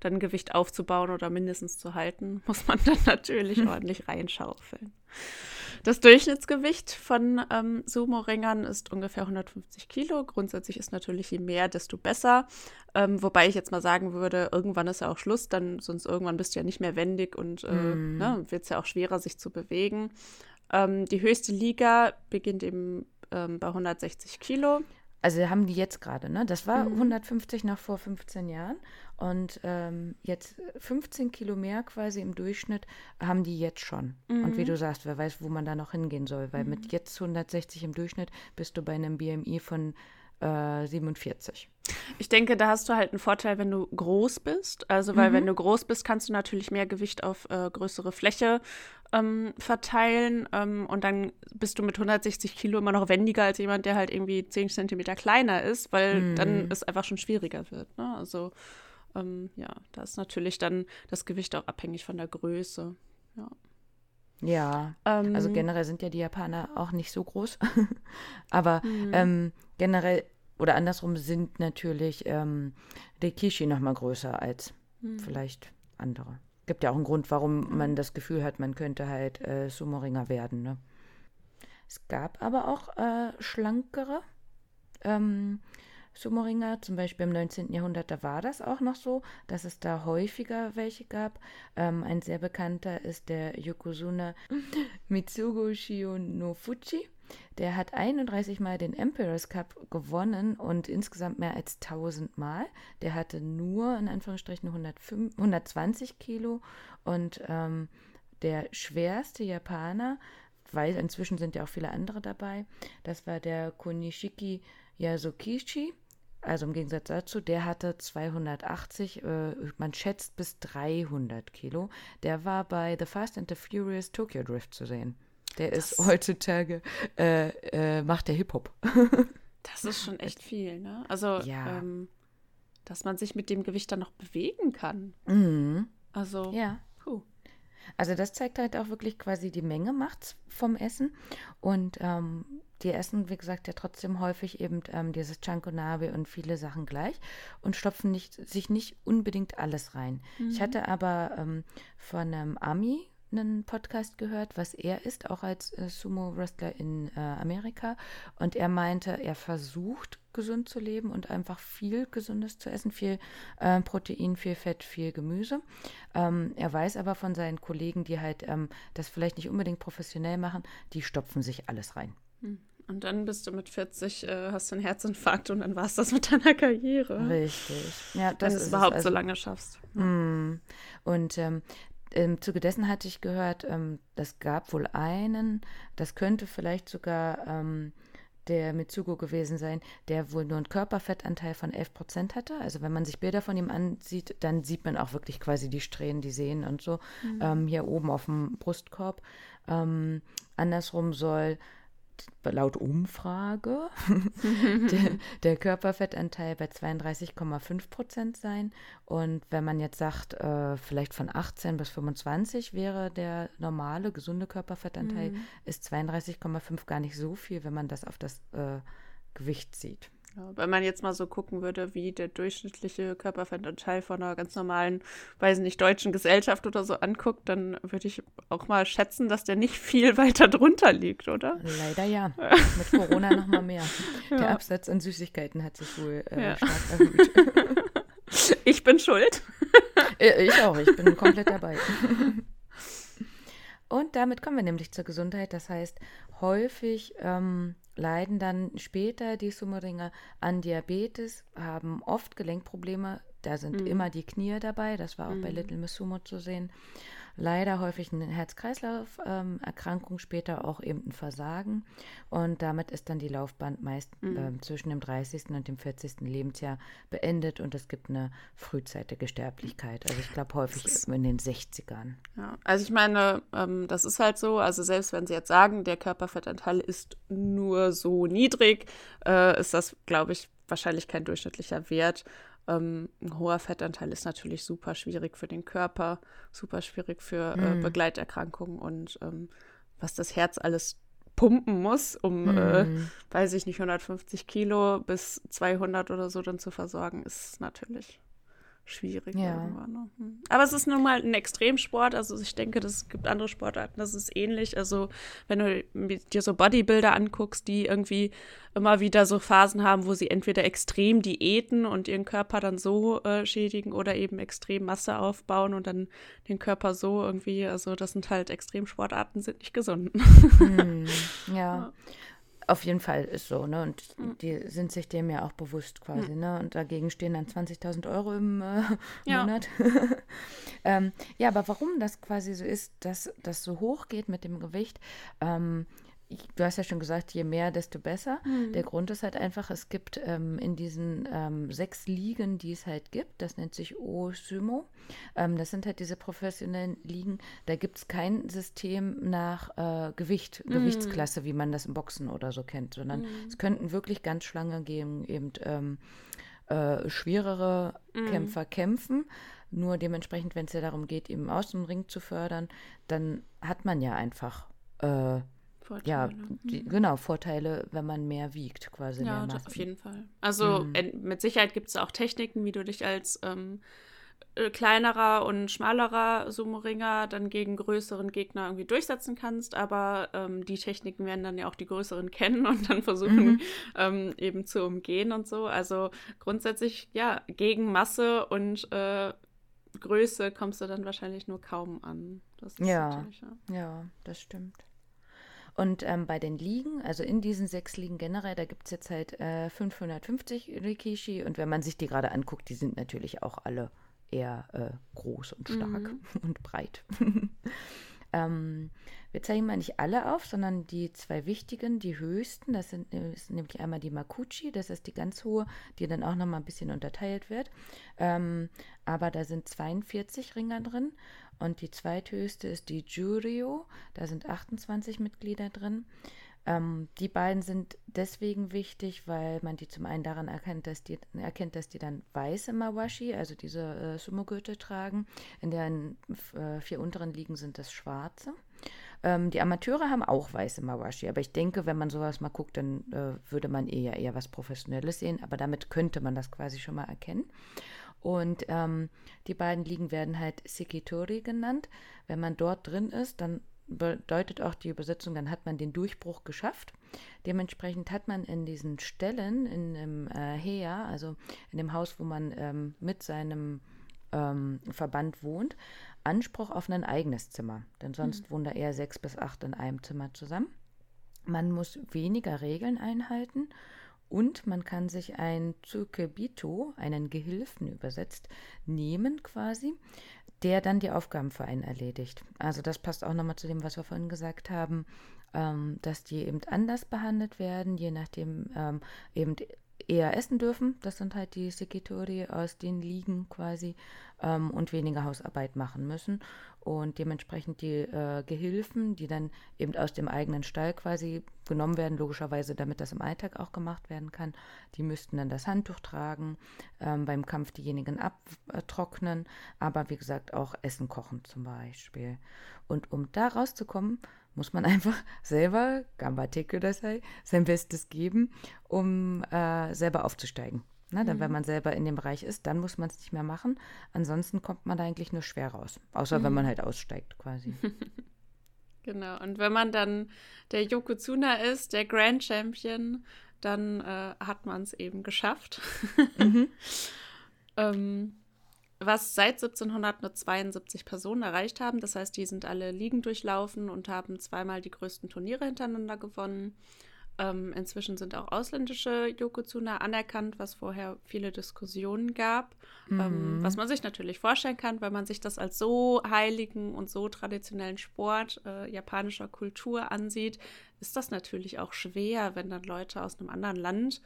dann Gewicht aufzubauen oder mindestens zu halten, [laughs] muss man dann natürlich [laughs] ordentlich reinschaufeln. Das Durchschnittsgewicht von ähm, Sumo-Ringern ist ungefähr 150 Kilo. Grundsätzlich ist natürlich je mehr, desto besser. Ähm, wobei ich jetzt mal sagen würde, irgendwann ist ja auch Schluss, dann sonst irgendwann bist du ja nicht mehr wendig und äh, mm. ne, wird es ja auch schwerer, sich zu bewegen. Ähm, die höchste Liga beginnt eben ähm, bei 160 Kilo. Also haben die jetzt gerade, ne? Das war mhm. 150 nach vor 15 Jahren. Und ähm, jetzt 15 Kilo mehr quasi im Durchschnitt haben die jetzt schon. Mhm. Und wie mhm. du sagst, wer weiß, wo man da noch hingehen soll. Weil mhm. mit jetzt 160 im Durchschnitt bist du bei einem BMI von äh, 47. Ich denke, da hast du halt einen Vorteil, wenn du groß bist. Also, weil mhm. wenn du groß bist, kannst du natürlich mehr Gewicht auf äh, größere Fläche ähm, verteilen. Ähm, und dann bist du mit 160 Kilo immer noch wendiger als jemand, der halt irgendwie 10 Zentimeter kleiner ist, weil mhm. dann es einfach schon schwieriger wird. Ne? Also, ähm, ja, da ist natürlich dann das Gewicht auch abhängig von der Größe. Ja. Ja, ähm, also generell sind ja die Japaner auch nicht so groß. [laughs] Aber mhm. ähm, generell oder andersrum sind natürlich ähm, Rikishi noch mal größer als mhm. vielleicht andere. Gibt ja auch einen Grund, warum man das Gefühl hat, man könnte halt äh, Sumo-Ringer werden. Ne? Es gab aber auch äh, schlankere ähm, Sumo-Ringer, zum Beispiel im 19. Jahrhundert, da war das auch noch so, dass es da häufiger welche gab. Ähm, ein sehr bekannter ist der Yokozuna [laughs] Mitsugo Shionofuchi. Der hat 31 Mal den Emperor's Cup gewonnen und insgesamt mehr als 1000 Mal. Der hatte nur in Anführungsstrichen 105, 120 Kilo und ähm, der schwerste Japaner, weil inzwischen sind ja auch viele andere dabei, das war der Konishiki Yasukichi. Also im Gegensatz dazu, der hatte 280, äh, man schätzt bis 300 Kilo. Der war bei The Fast and the Furious Tokyo Drift zu sehen. Der das ist heutzutage, äh, äh, macht der Hip-Hop. [laughs] das ist schon echt viel, ne? Also, ja. ähm, dass man sich mit dem Gewicht dann noch bewegen kann. Mhm. Also, ja. Puh. Also das zeigt halt auch wirklich quasi die Menge macht's vom Essen. Und ähm, die essen, wie gesagt, ja trotzdem häufig eben ähm, dieses Chankonabe und viele Sachen gleich und stopfen nicht, sich nicht unbedingt alles rein. Mhm. Ich hatte aber ähm, von einem Ami einen Podcast gehört, was er ist, auch als äh, Sumo-Wrestler in äh, Amerika. Und er meinte, er versucht gesund zu leben und einfach viel Gesundes zu essen, viel äh, Protein, viel Fett, viel Gemüse. Ähm, er weiß aber von seinen Kollegen, die halt ähm, das vielleicht nicht unbedingt professionell machen, die stopfen sich alles rein. Und dann bist du mit 40, äh, hast du einen Herzinfarkt und dann war es das mit deiner Karriere. Richtig. Ja, das Wenn du es überhaupt also, so lange schaffst. Mm. Und ähm, im Zuge dessen hatte ich gehört, ähm, das gab wohl einen, das könnte vielleicht sogar ähm, der Mitsugo gewesen sein, der wohl nur einen Körperfettanteil von 11 Prozent hatte. Also wenn man sich Bilder von ihm ansieht, dann sieht man auch wirklich quasi die Strähnen, die Sehnen und so, mhm. ähm, hier oben auf dem Brustkorb. Ähm, andersrum soll laut Umfrage [laughs] der, der, Körperfettanteil bei 32,5 Prozent sein. Und wenn man jetzt sagt, äh, vielleicht von 18 bis 25 wäre der normale, gesunde Körperfettanteil, mhm. ist 32,5 gar nicht so viel, wenn man das auf das äh, Gewicht sieht. Ja, wenn man jetzt mal so gucken würde, wie der durchschnittliche Körperfettanteil von einer ganz normalen, weiß nicht, deutschen Gesellschaft oder so anguckt, dann würde ich auch mal schätzen, dass der nicht viel [laughs] weiter drunter liegt, oder? Leider ja. [laughs] Mit Corona noch mal mehr. Ja. Der Absatz an Süßigkeiten hat sich wohl äh, ja. stark erhöht. [laughs] Ich bin schuld. Äh, ich auch, ich bin komplett dabei. Und damit kommen wir nämlich zur Gesundheit. Das heißt, häufig ähm, leiden dann später die Summeringer an Diabetes, haben oft Gelenkprobleme. Da sind mhm. immer die Knie dabei. Das war auch mhm. bei Little Miss Sumo zu sehen leider häufig eine Herz-Kreislauf-Erkrankung, später auch eben ein Versagen. Und damit ist dann die Laufbahn meist mhm. ähm, zwischen dem 30. und dem 40. Lebensjahr beendet und es gibt eine frühzeitige Sterblichkeit. Also ich glaube häufig in den 60ern. Ja, also ich meine, ähm, das ist halt so, also selbst wenn Sie jetzt sagen, der Körperfettanteil ist nur so niedrig, äh, ist das, glaube ich, wahrscheinlich kein durchschnittlicher Wert. Ähm, ein hoher Fettanteil ist natürlich super schwierig für den Körper, super schwierig für äh, mhm. Begleiterkrankungen und ähm, was das Herz alles pumpen muss, um, äh, mhm. äh, weiß ich nicht, 150 Kilo bis 200 oder so dann zu versorgen, ist natürlich schwierig ja. irgendwann. Ne? Hm. Aber es ist nun mal ein Extremsport. Also ich denke, es gibt andere Sportarten, das ist ähnlich. Also wenn du dir so Bodybuilder anguckst, die irgendwie immer wieder so Phasen haben, wo sie entweder extrem diäten und ihren Körper dann so äh, schädigen oder eben extrem Masse aufbauen und dann den Körper so irgendwie, also das sind halt Extremsportarten, sind nicht gesund. Hm, ja. [laughs] ja. Auf jeden Fall ist so, ne? Und die sind sich dem ja auch bewusst quasi, mhm. ne? Und dagegen stehen dann 20.000 Euro im äh, ja. Monat. [laughs] ähm, ja, aber warum das quasi so ist, dass das so hoch geht mit dem Gewicht, ähm, du hast ja schon gesagt, je mehr, desto besser. Mhm. Der Grund ist halt einfach, es gibt ähm, in diesen ähm, sechs Ligen, die es halt gibt, das nennt sich O-Sumo, ähm, das sind halt diese professionellen Ligen, da gibt es kein System nach äh, Gewicht, mhm. Gewichtsklasse, wie man das im Boxen oder so kennt, sondern mhm. es könnten wirklich ganz Schlange geben, eben ähm, äh, schwerere mhm. Kämpfer kämpfen. Nur dementsprechend, wenn es ja darum geht, eben aus dem Ring zu fördern, dann hat man ja einfach äh, Vorteile. Ja, die, mhm. genau, Vorteile, wenn man mehr wiegt, quasi. Ja, das auf jeden Fall. Also mhm. mit Sicherheit gibt es auch Techniken, wie du dich als ähm, äh, kleinerer und schmalerer Sumo-Ringer dann gegen größeren Gegner irgendwie durchsetzen kannst, aber ähm, die Techniken werden dann ja auch die größeren [laughs] kennen und dann versuchen mhm. ähm, eben zu umgehen und so. Also grundsätzlich, ja, gegen Masse und äh, Größe kommst du dann wahrscheinlich nur kaum an. ja, ja, ja, das stimmt. Und ähm, bei den Ligen, also in diesen sechs Ligen generell, da gibt es jetzt halt äh, 550 Rikishi. Und wenn man sich die gerade anguckt, die sind natürlich auch alle eher äh, groß und stark mhm. [laughs] und breit. [laughs] ähm, wir zeigen mal nicht alle auf, sondern die zwei wichtigen, die höchsten. Das sind, ist nämlich einmal die Makuchi, das ist die ganz hohe, die dann auch nochmal ein bisschen unterteilt wird. Ähm, aber da sind 42 Ringer drin. Und die zweithöchste ist die Jurio, da sind 28 Mitglieder drin. Ähm, die beiden sind deswegen wichtig, weil man die zum einen daran erkennt, dass die, erkennt, dass die dann weiße Mawashi, also diese äh, Sumo-Gürtel tragen. In den äh, vier unteren Ligen sind das schwarze. Ähm, die Amateure haben auch weiße Mawashi, aber ich denke, wenn man sowas mal guckt, dann äh, würde man eher eher was Professionelles sehen, aber damit könnte man das quasi schon mal erkennen. Und ähm, die beiden Ligen werden halt Sekitori genannt. Wenn man dort drin ist, dann bedeutet auch die Übersetzung, dann hat man den Durchbruch geschafft. Dementsprechend hat man in diesen Stellen, in dem äh, Hea, also in dem Haus, wo man ähm, mit seinem ähm, Verband wohnt, Anspruch auf ein eigenes Zimmer. Denn sonst mhm. wohnen da eher sechs bis acht in einem Zimmer zusammen. Man muss weniger Regeln einhalten und man kann sich ein Tsukebito, einen Gehilfen übersetzt, nehmen quasi, der dann die Aufgaben für einen erledigt. Also das passt auch nochmal zu dem, was wir vorhin gesagt haben, ähm, dass die eben anders behandelt werden, je nachdem ähm, eben eher essen dürfen. Das sind halt die Sekitori aus den Ligen quasi ähm, und weniger Hausarbeit machen müssen. Und dementsprechend die äh, Gehilfen, die dann eben aus dem eigenen Stall quasi genommen werden, logischerweise, damit das im Alltag auch gemacht werden kann, die müssten dann das Handtuch tragen, ähm, beim Kampf diejenigen abtrocknen, aber wie gesagt auch Essen kochen zum Beispiel. Und um da rauszukommen, muss man [laughs] einfach selber, Gambateke das sei, sein Bestes geben, um äh, selber aufzusteigen. Na, dann, mhm. wenn man selber in dem Bereich ist, dann muss man es nicht mehr machen. Ansonsten kommt man da eigentlich nur schwer raus. Außer mhm. wenn man halt aussteigt quasi. [laughs] genau. Und wenn man dann der Yokozuna ist, der Grand Champion, dann äh, hat man es eben geschafft. [laughs] mhm. ähm, was seit 1700 nur 72 Personen erreicht haben. Das heißt, die sind alle Ligen durchlaufen und haben zweimal die größten Turniere hintereinander gewonnen. Ähm, inzwischen sind auch ausländische Yokozuna anerkannt, was vorher viele Diskussionen gab. Ähm, mhm. Ähm, was man sich natürlich vorstellen kann, weil man sich das als so heiligen und so traditionellen Sport äh, japanischer Kultur ansieht, ist das natürlich auch schwer, wenn dann Leute aus einem anderen Land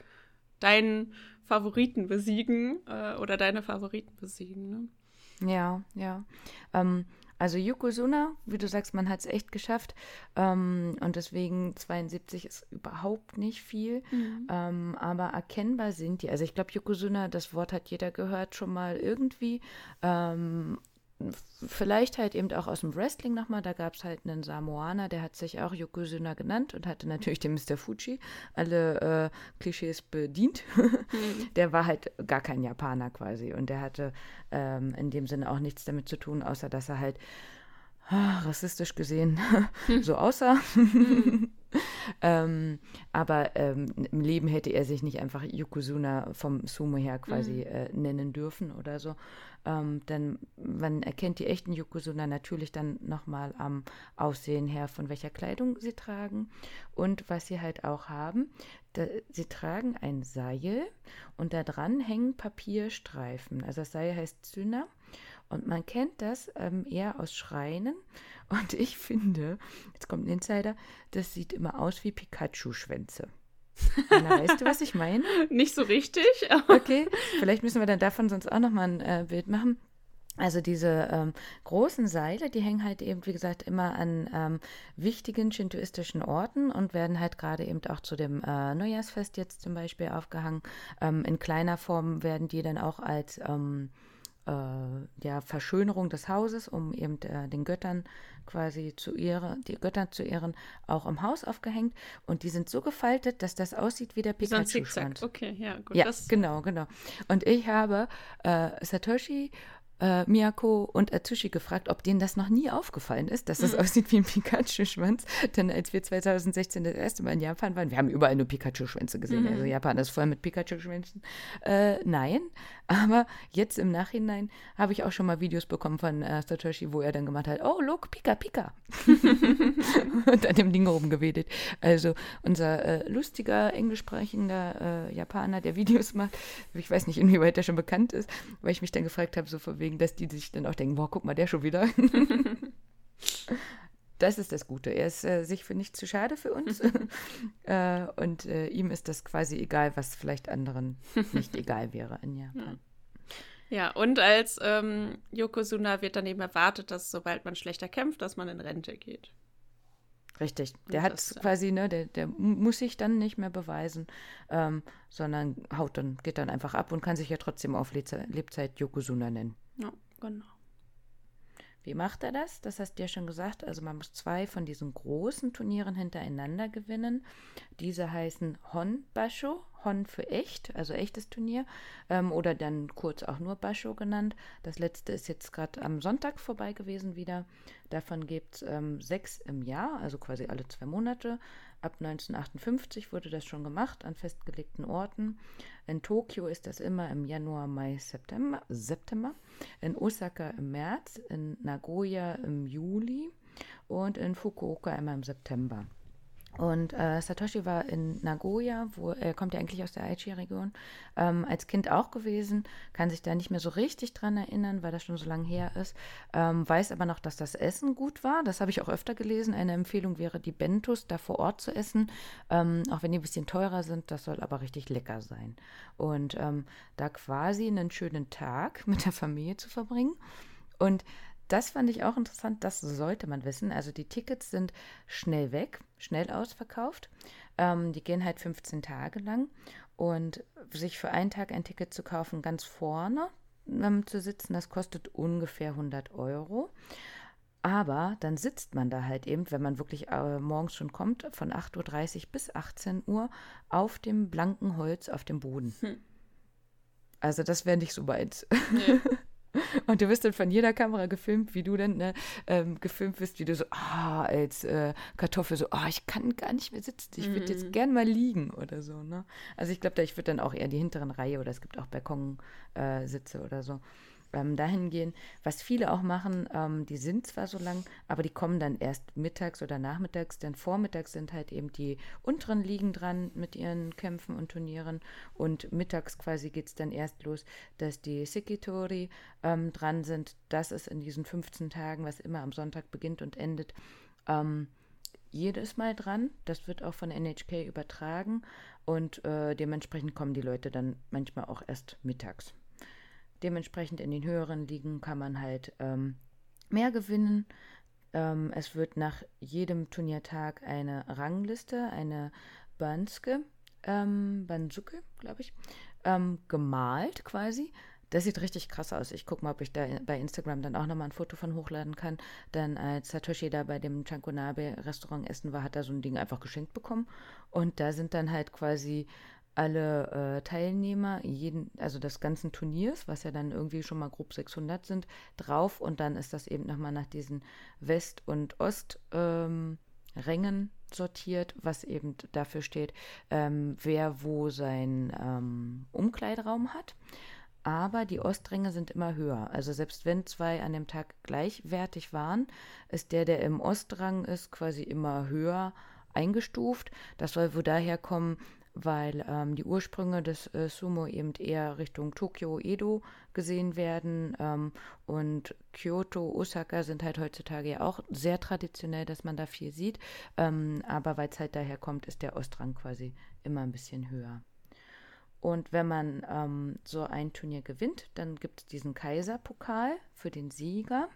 deinen Favoriten besiegen äh, oder deine Favoriten besiegen. Ne? Ja, ja. Ähm, also Yokozuna, wie du sagst, man hat es echt geschafft. Ähm, und deswegen 72 ist überhaupt nicht viel. Mhm. Ähm, aber erkennbar sind die. Also ich glaube, Yokozuna, das Wort hat jeder gehört schon mal irgendwie. Ähm, vielleicht halt eben auch aus dem Wrestling nochmal. Da gab es halt einen Samoaner, der hat sich auch Yokozuna genannt und hatte natürlich den Mr. Fuji alle äh, Klischees bedient. Mhm. Der war halt gar kein Japaner quasi und der hatte ähm, in dem Sinne auch nichts damit zu tun, außer dass er halt ah, rassistisch gesehen [laughs] so aussah. Mhm. [laughs] ähm, aber ähm, im Leben hätte er sich nicht einfach Yokozuna vom Sumo her quasi mhm. äh, nennen dürfen oder so. Ähm, denn man erkennt die echten Yokozuna natürlich dann nochmal am Aussehen her, von welcher Kleidung sie tragen und was sie halt auch haben. Da, sie tragen ein Seil und da dran hängen Papierstreifen. Also das Seil heißt Zyna und man kennt das ähm, eher aus Schreinen. Und ich finde, jetzt kommt ein Insider, das sieht immer aus wie Pikachu-Schwänze. Anna, weißt du, was ich meine? [laughs] Nicht so richtig. okay, vielleicht müssen wir dann davon sonst auch nochmal ein äh, Bild machen. Also diese ähm, großen Seile, die hängen halt eben, wie gesagt, immer an ähm, wichtigen shintoistischen Orten und werden halt gerade eben auch zu dem äh, Neujahrsfest jetzt zum Beispiel aufgehangen. Ähm, in kleiner Form werden die dann auch als ähm, äh, ja, Verschönerung des Hauses, um eben äh, den Göttern quasi zu ehren, die Götter zu ehren, auch im Haus aufgehängt. Und die sind so gefaltet, dass das aussieht wie der Pikachu-Schwanz. Okay, ja, gut. Ja, genau, genau. Und ich habe äh, Satoshi äh, Miyako und Atsushi gefragt, ob denen das noch nie aufgefallen ist, dass das mhm. aussieht wie ein Pikachu-Schwanz. Denn als wir 2016 das erste Mal in Japan waren, wir haben überall nur Pikachu-Schwänze gesehen. Mhm. Also Japan ist voll mit Pikachu-Schwänzen. Äh, nein, [laughs] aber jetzt im Nachhinein habe ich auch schon mal Videos bekommen von äh, Satoshi, wo er dann gemacht hat, oh, look, Pika, Pika. [laughs] und an dem Ding rumgewedelt. Also unser äh, lustiger, englischsprechender äh, Japaner, der Videos macht, ich weiß nicht, inwieweit der schon bekannt ist, weil ich mich dann gefragt habe, so von wegen, dass die sich dann auch denken, boah, guck mal, der schon wieder. [laughs] das ist das Gute. Er ist äh, sich für nicht zu schade für uns. [laughs] äh, und äh, ihm ist das quasi egal, was vielleicht anderen nicht egal wäre in Japan. Ja, und als ähm, Yokozuna wird dann eben erwartet, dass sobald man schlechter kämpft, dass man in Rente geht. Richtig. Der hat das, quasi, ne, der, der muss sich dann nicht mehr beweisen, ähm, sondern haut dann, geht dann einfach ab und kann sich ja trotzdem auf Lebzeit Yokozuna nennen. Ja, genau. Wie macht er das? Das hast du ja schon gesagt. Also man muss zwei von diesen großen Turnieren hintereinander gewinnen. Diese heißen Hon Basho, Hon für echt, also echtes Turnier, ähm, oder dann kurz auch nur Basho genannt. Das letzte ist jetzt gerade am Sonntag vorbei gewesen wieder. Davon gibt es ähm, sechs im Jahr, also quasi alle zwei Monate. Ab 1958 wurde das schon gemacht an festgelegten Orten. In Tokio ist das immer im Januar, Mai, September. September. In Osaka im März, in Nagoya im Juli und in Fukuoka immer im September. Und äh, Satoshi war in Nagoya, wo er kommt ja eigentlich aus der Aichi-Region, ähm, als Kind auch gewesen, kann sich da nicht mehr so richtig dran erinnern, weil das schon so lange her ist, ähm, weiß aber noch, dass das Essen gut war. Das habe ich auch öfter gelesen. Eine Empfehlung wäre, die Bentos da vor Ort zu essen, ähm, auch wenn die ein bisschen teurer sind. Das soll aber richtig lecker sein. Und ähm, da quasi einen schönen Tag [laughs] mit der Familie zu verbringen. Und das fand ich auch interessant, das sollte man wissen. Also die Tickets sind schnell weg, schnell ausverkauft. Ähm, die gehen halt 15 Tage lang. Und sich für einen Tag ein Ticket zu kaufen, ganz vorne ähm, zu sitzen, das kostet ungefähr 100 Euro. Aber dann sitzt man da halt eben, wenn man wirklich äh, morgens schon kommt, von 8.30 Uhr bis 18 Uhr auf dem blanken Holz auf dem Boden. Hm. Also das wäre nicht so weit. Nee. [laughs] [laughs] Und du wirst dann von jeder Kamera gefilmt, wie du dann ne, ähm, gefilmt wirst, wie du so, ah, als äh, Kartoffel so, ah, ich kann gar nicht mehr sitzen, ich würde jetzt mhm. gern mal liegen oder so. Ne? Also ich glaube, ich würde dann auch eher die hinteren Reihe oder es gibt auch Balkonsitze äh, oder so ähm, dahin gehen. Was viele auch machen, ähm, die sind zwar so lang, aber die kommen dann erst mittags oder nachmittags, denn vormittags sind halt eben die unteren Ligen dran mit ihren Kämpfen und Turnieren und mittags quasi geht es dann erst los, dass die Sikitori ähm, dran sind. Das ist in diesen 15 Tagen, was immer am Sonntag beginnt und endet, ähm, jedes Mal dran. Das wird auch von NHK übertragen und äh, dementsprechend kommen die Leute dann manchmal auch erst mittags. Dementsprechend in den höheren Ligen kann man halt ähm, mehr gewinnen. Ähm, es wird nach jedem Turniertag eine Rangliste, eine Banske, ähm, Bansuke, glaube ich, ähm, gemalt quasi. Das sieht richtig krass aus. Ich gucke mal, ob ich da bei Instagram dann auch nochmal ein Foto von hochladen kann. Dann als Satoshi da bei dem Chankonabe Restaurant essen war, hat er so ein Ding einfach geschenkt bekommen. Und da sind dann halt quasi alle äh, Teilnehmer jeden, also des ganzen Turniers, was ja dann irgendwie schon mal grob 600 sind, drauf und dann ist das eben nochmal nach diesen West- und Osträngen ähm, sortiert, was eben dafür steht, ähm, wer wo seinen ähm, Umkleideraum hat. Aber die Ostränge sind immer höher. Also selbst wenn zwei an dem Tag gleichwertig waren, ist der, der im Ostrang ist, quasi immer höher eingestuft. Das soll wohl daher kommen, weil ähm, die Ursprünge des äh, Sumo eben eher Richtung Tokio, Edo gesehen werden. Ähm, und Kyoto, Osaka sind halt heutzutage ja auch sehr traditionell, dass man da viel sieht. Ähm, aber weil es halt daher kommt, ist der Ostrang quasi immer ein bisschen höher. Und wenn man ähm, so ein Turnier gewinnt, dann gibt es diesen Kaiserpokal für den Sieger.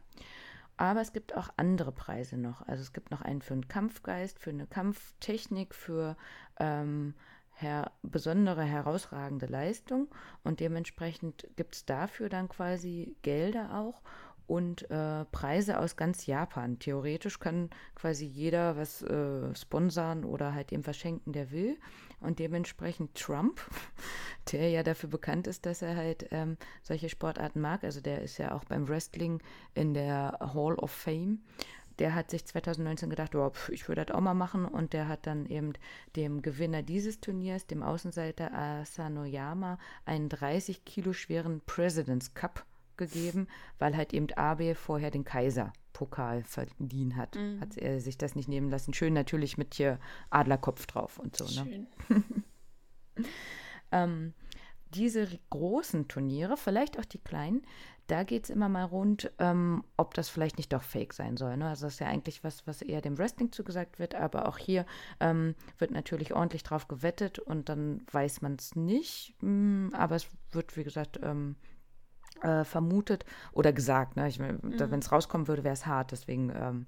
Aber es gibt auch andere Preise noch. Also es gibt noch einen für einen Kampfgeist, für eine Kampftechnik, für ähm, her besondere, herausragende Leistung und dementsprechend gibt es dafür dann quasi Gelder auch und äh, Preise aus ganz Japan. Theoretisch kann quasi jeder was äh, sponsern oder halt eben verschenken, der will. Und dementsprechend Trump, [laughs] der ja dafür bekannt ist, dass er halt ähm, solche Sportarten mag, also der ist ja auch beim Wrestling in der Hall of Fame der hat sich 2019 gedacht, oh, ich würde das auch mal machen und der hat dann eben dem Gewinner dieses Turniers, dem Außenseiter Asanoyama, einen 30 Kilo schweren President's Cup gegeben, weil halt eben Abe vorher den Kaiserpokal verdient hat. Mhm. Hat er sich das nicht nehmen lassen. Schön natürlich mit hier Adlerkopf drauf und so. Ne? Schön. [laughs] ähm, diese großen Turniere, vielleicht auch die kleinen, da geht es immer mal rund, ähm, ob das vielleicht nicht doch fake sein soll. Ne? Also das ist ja eigentlich was, was eher dem Wrestling zugesagt wird, aber auch hier ähm, wird natürlich ordentlich drauf gewettet und dann weiß man es nicht. Mh, mm, aber es wird, wie gesagt, ähm, äh, vermutet oder gesagt. Ne? mhm. Wenn es rauskommen würde, wäre es hart. Deswegen. Ähm,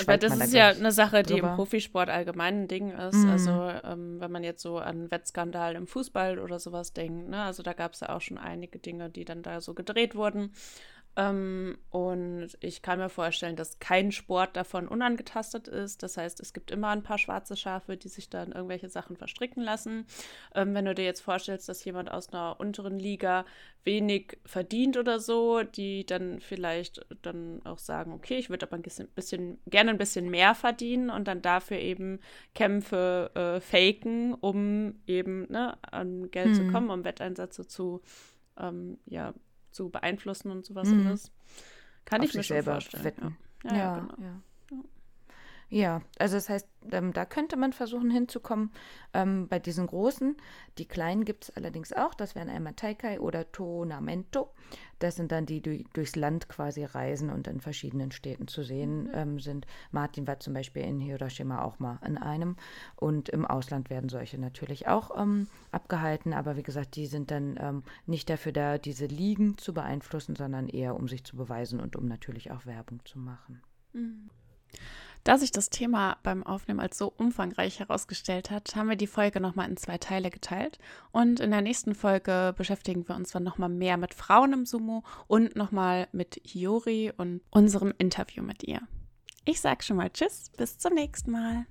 Aber das ist da ja eine Sache, die im Profisport allgemein ein Ding ist. Mhm. Also, ähm, wenn man jetzt so an Wettskandal im Fußball oder sowas denkt, ne? also da gab es ja auch schon einige Dinge, die dann da so gedreht wurden. Ähm, und ich kann mir vorstellen, dass kein Sport davon unangetastet ist. Das heißt, es gibt immer ein paar schwarze Schafe, die sich dann irgendwelche Sachen verstricken lassen. Ähm, wenn du dir jetzt vorstellst, dass jemand aus einer unteren Liga wenig verdient oder so, die dann vielleicht dann auch sagen, okay, ich würde aber ein bisschen, bisschen, gerne ein bisschen mehr verdienen und dann dafür eben Kämpfe äh, faken, um eben ne, an Geld hm. zu kommen, um Wetteinsätze zu ähm, ja, zu beeinflussen und sowas mhm. alles. Kann Auf ich mir schon vorstellen. Wetten. Ja, ja, ja, genau. ja. Ja, also das heißt, ähm, da könnte man versuchen hinzukommen. Ähm, bei diesen großen, die kleinen gibt es allerdings auch. Das wären einmal Taikai oder Tonamento. Das sind dann die, die durchs Land quasi reisen und in verschiedenen Städten zu sehen mhm. ähm, sind. Martin war zum Beispiel in Hiroshima auch mal in einem. Und im Ausland werden solche natürlich auch ähm, abgehalten. Aber wie gesagt, die sind dann ähm, nicht dafür da, diese Ligen zu beeinflussen, sondern eher um sich zu beweisen und um natürlich auch Werbung zu machen. Mhm. Da sich das Thema beim Aufnehmen als so umfangreich herausgestellt hat, haben wir die Folge nochmal in zwei Teile geteilt. Und in der nächsten Folge beschäftigen wir uns dann nochmal mehr mit Frauen im Sumo und nochmal mit Hiyori und unserem Interview mit ihr. Ich sag schon mal Tschüss, bis zum nächsten Mal.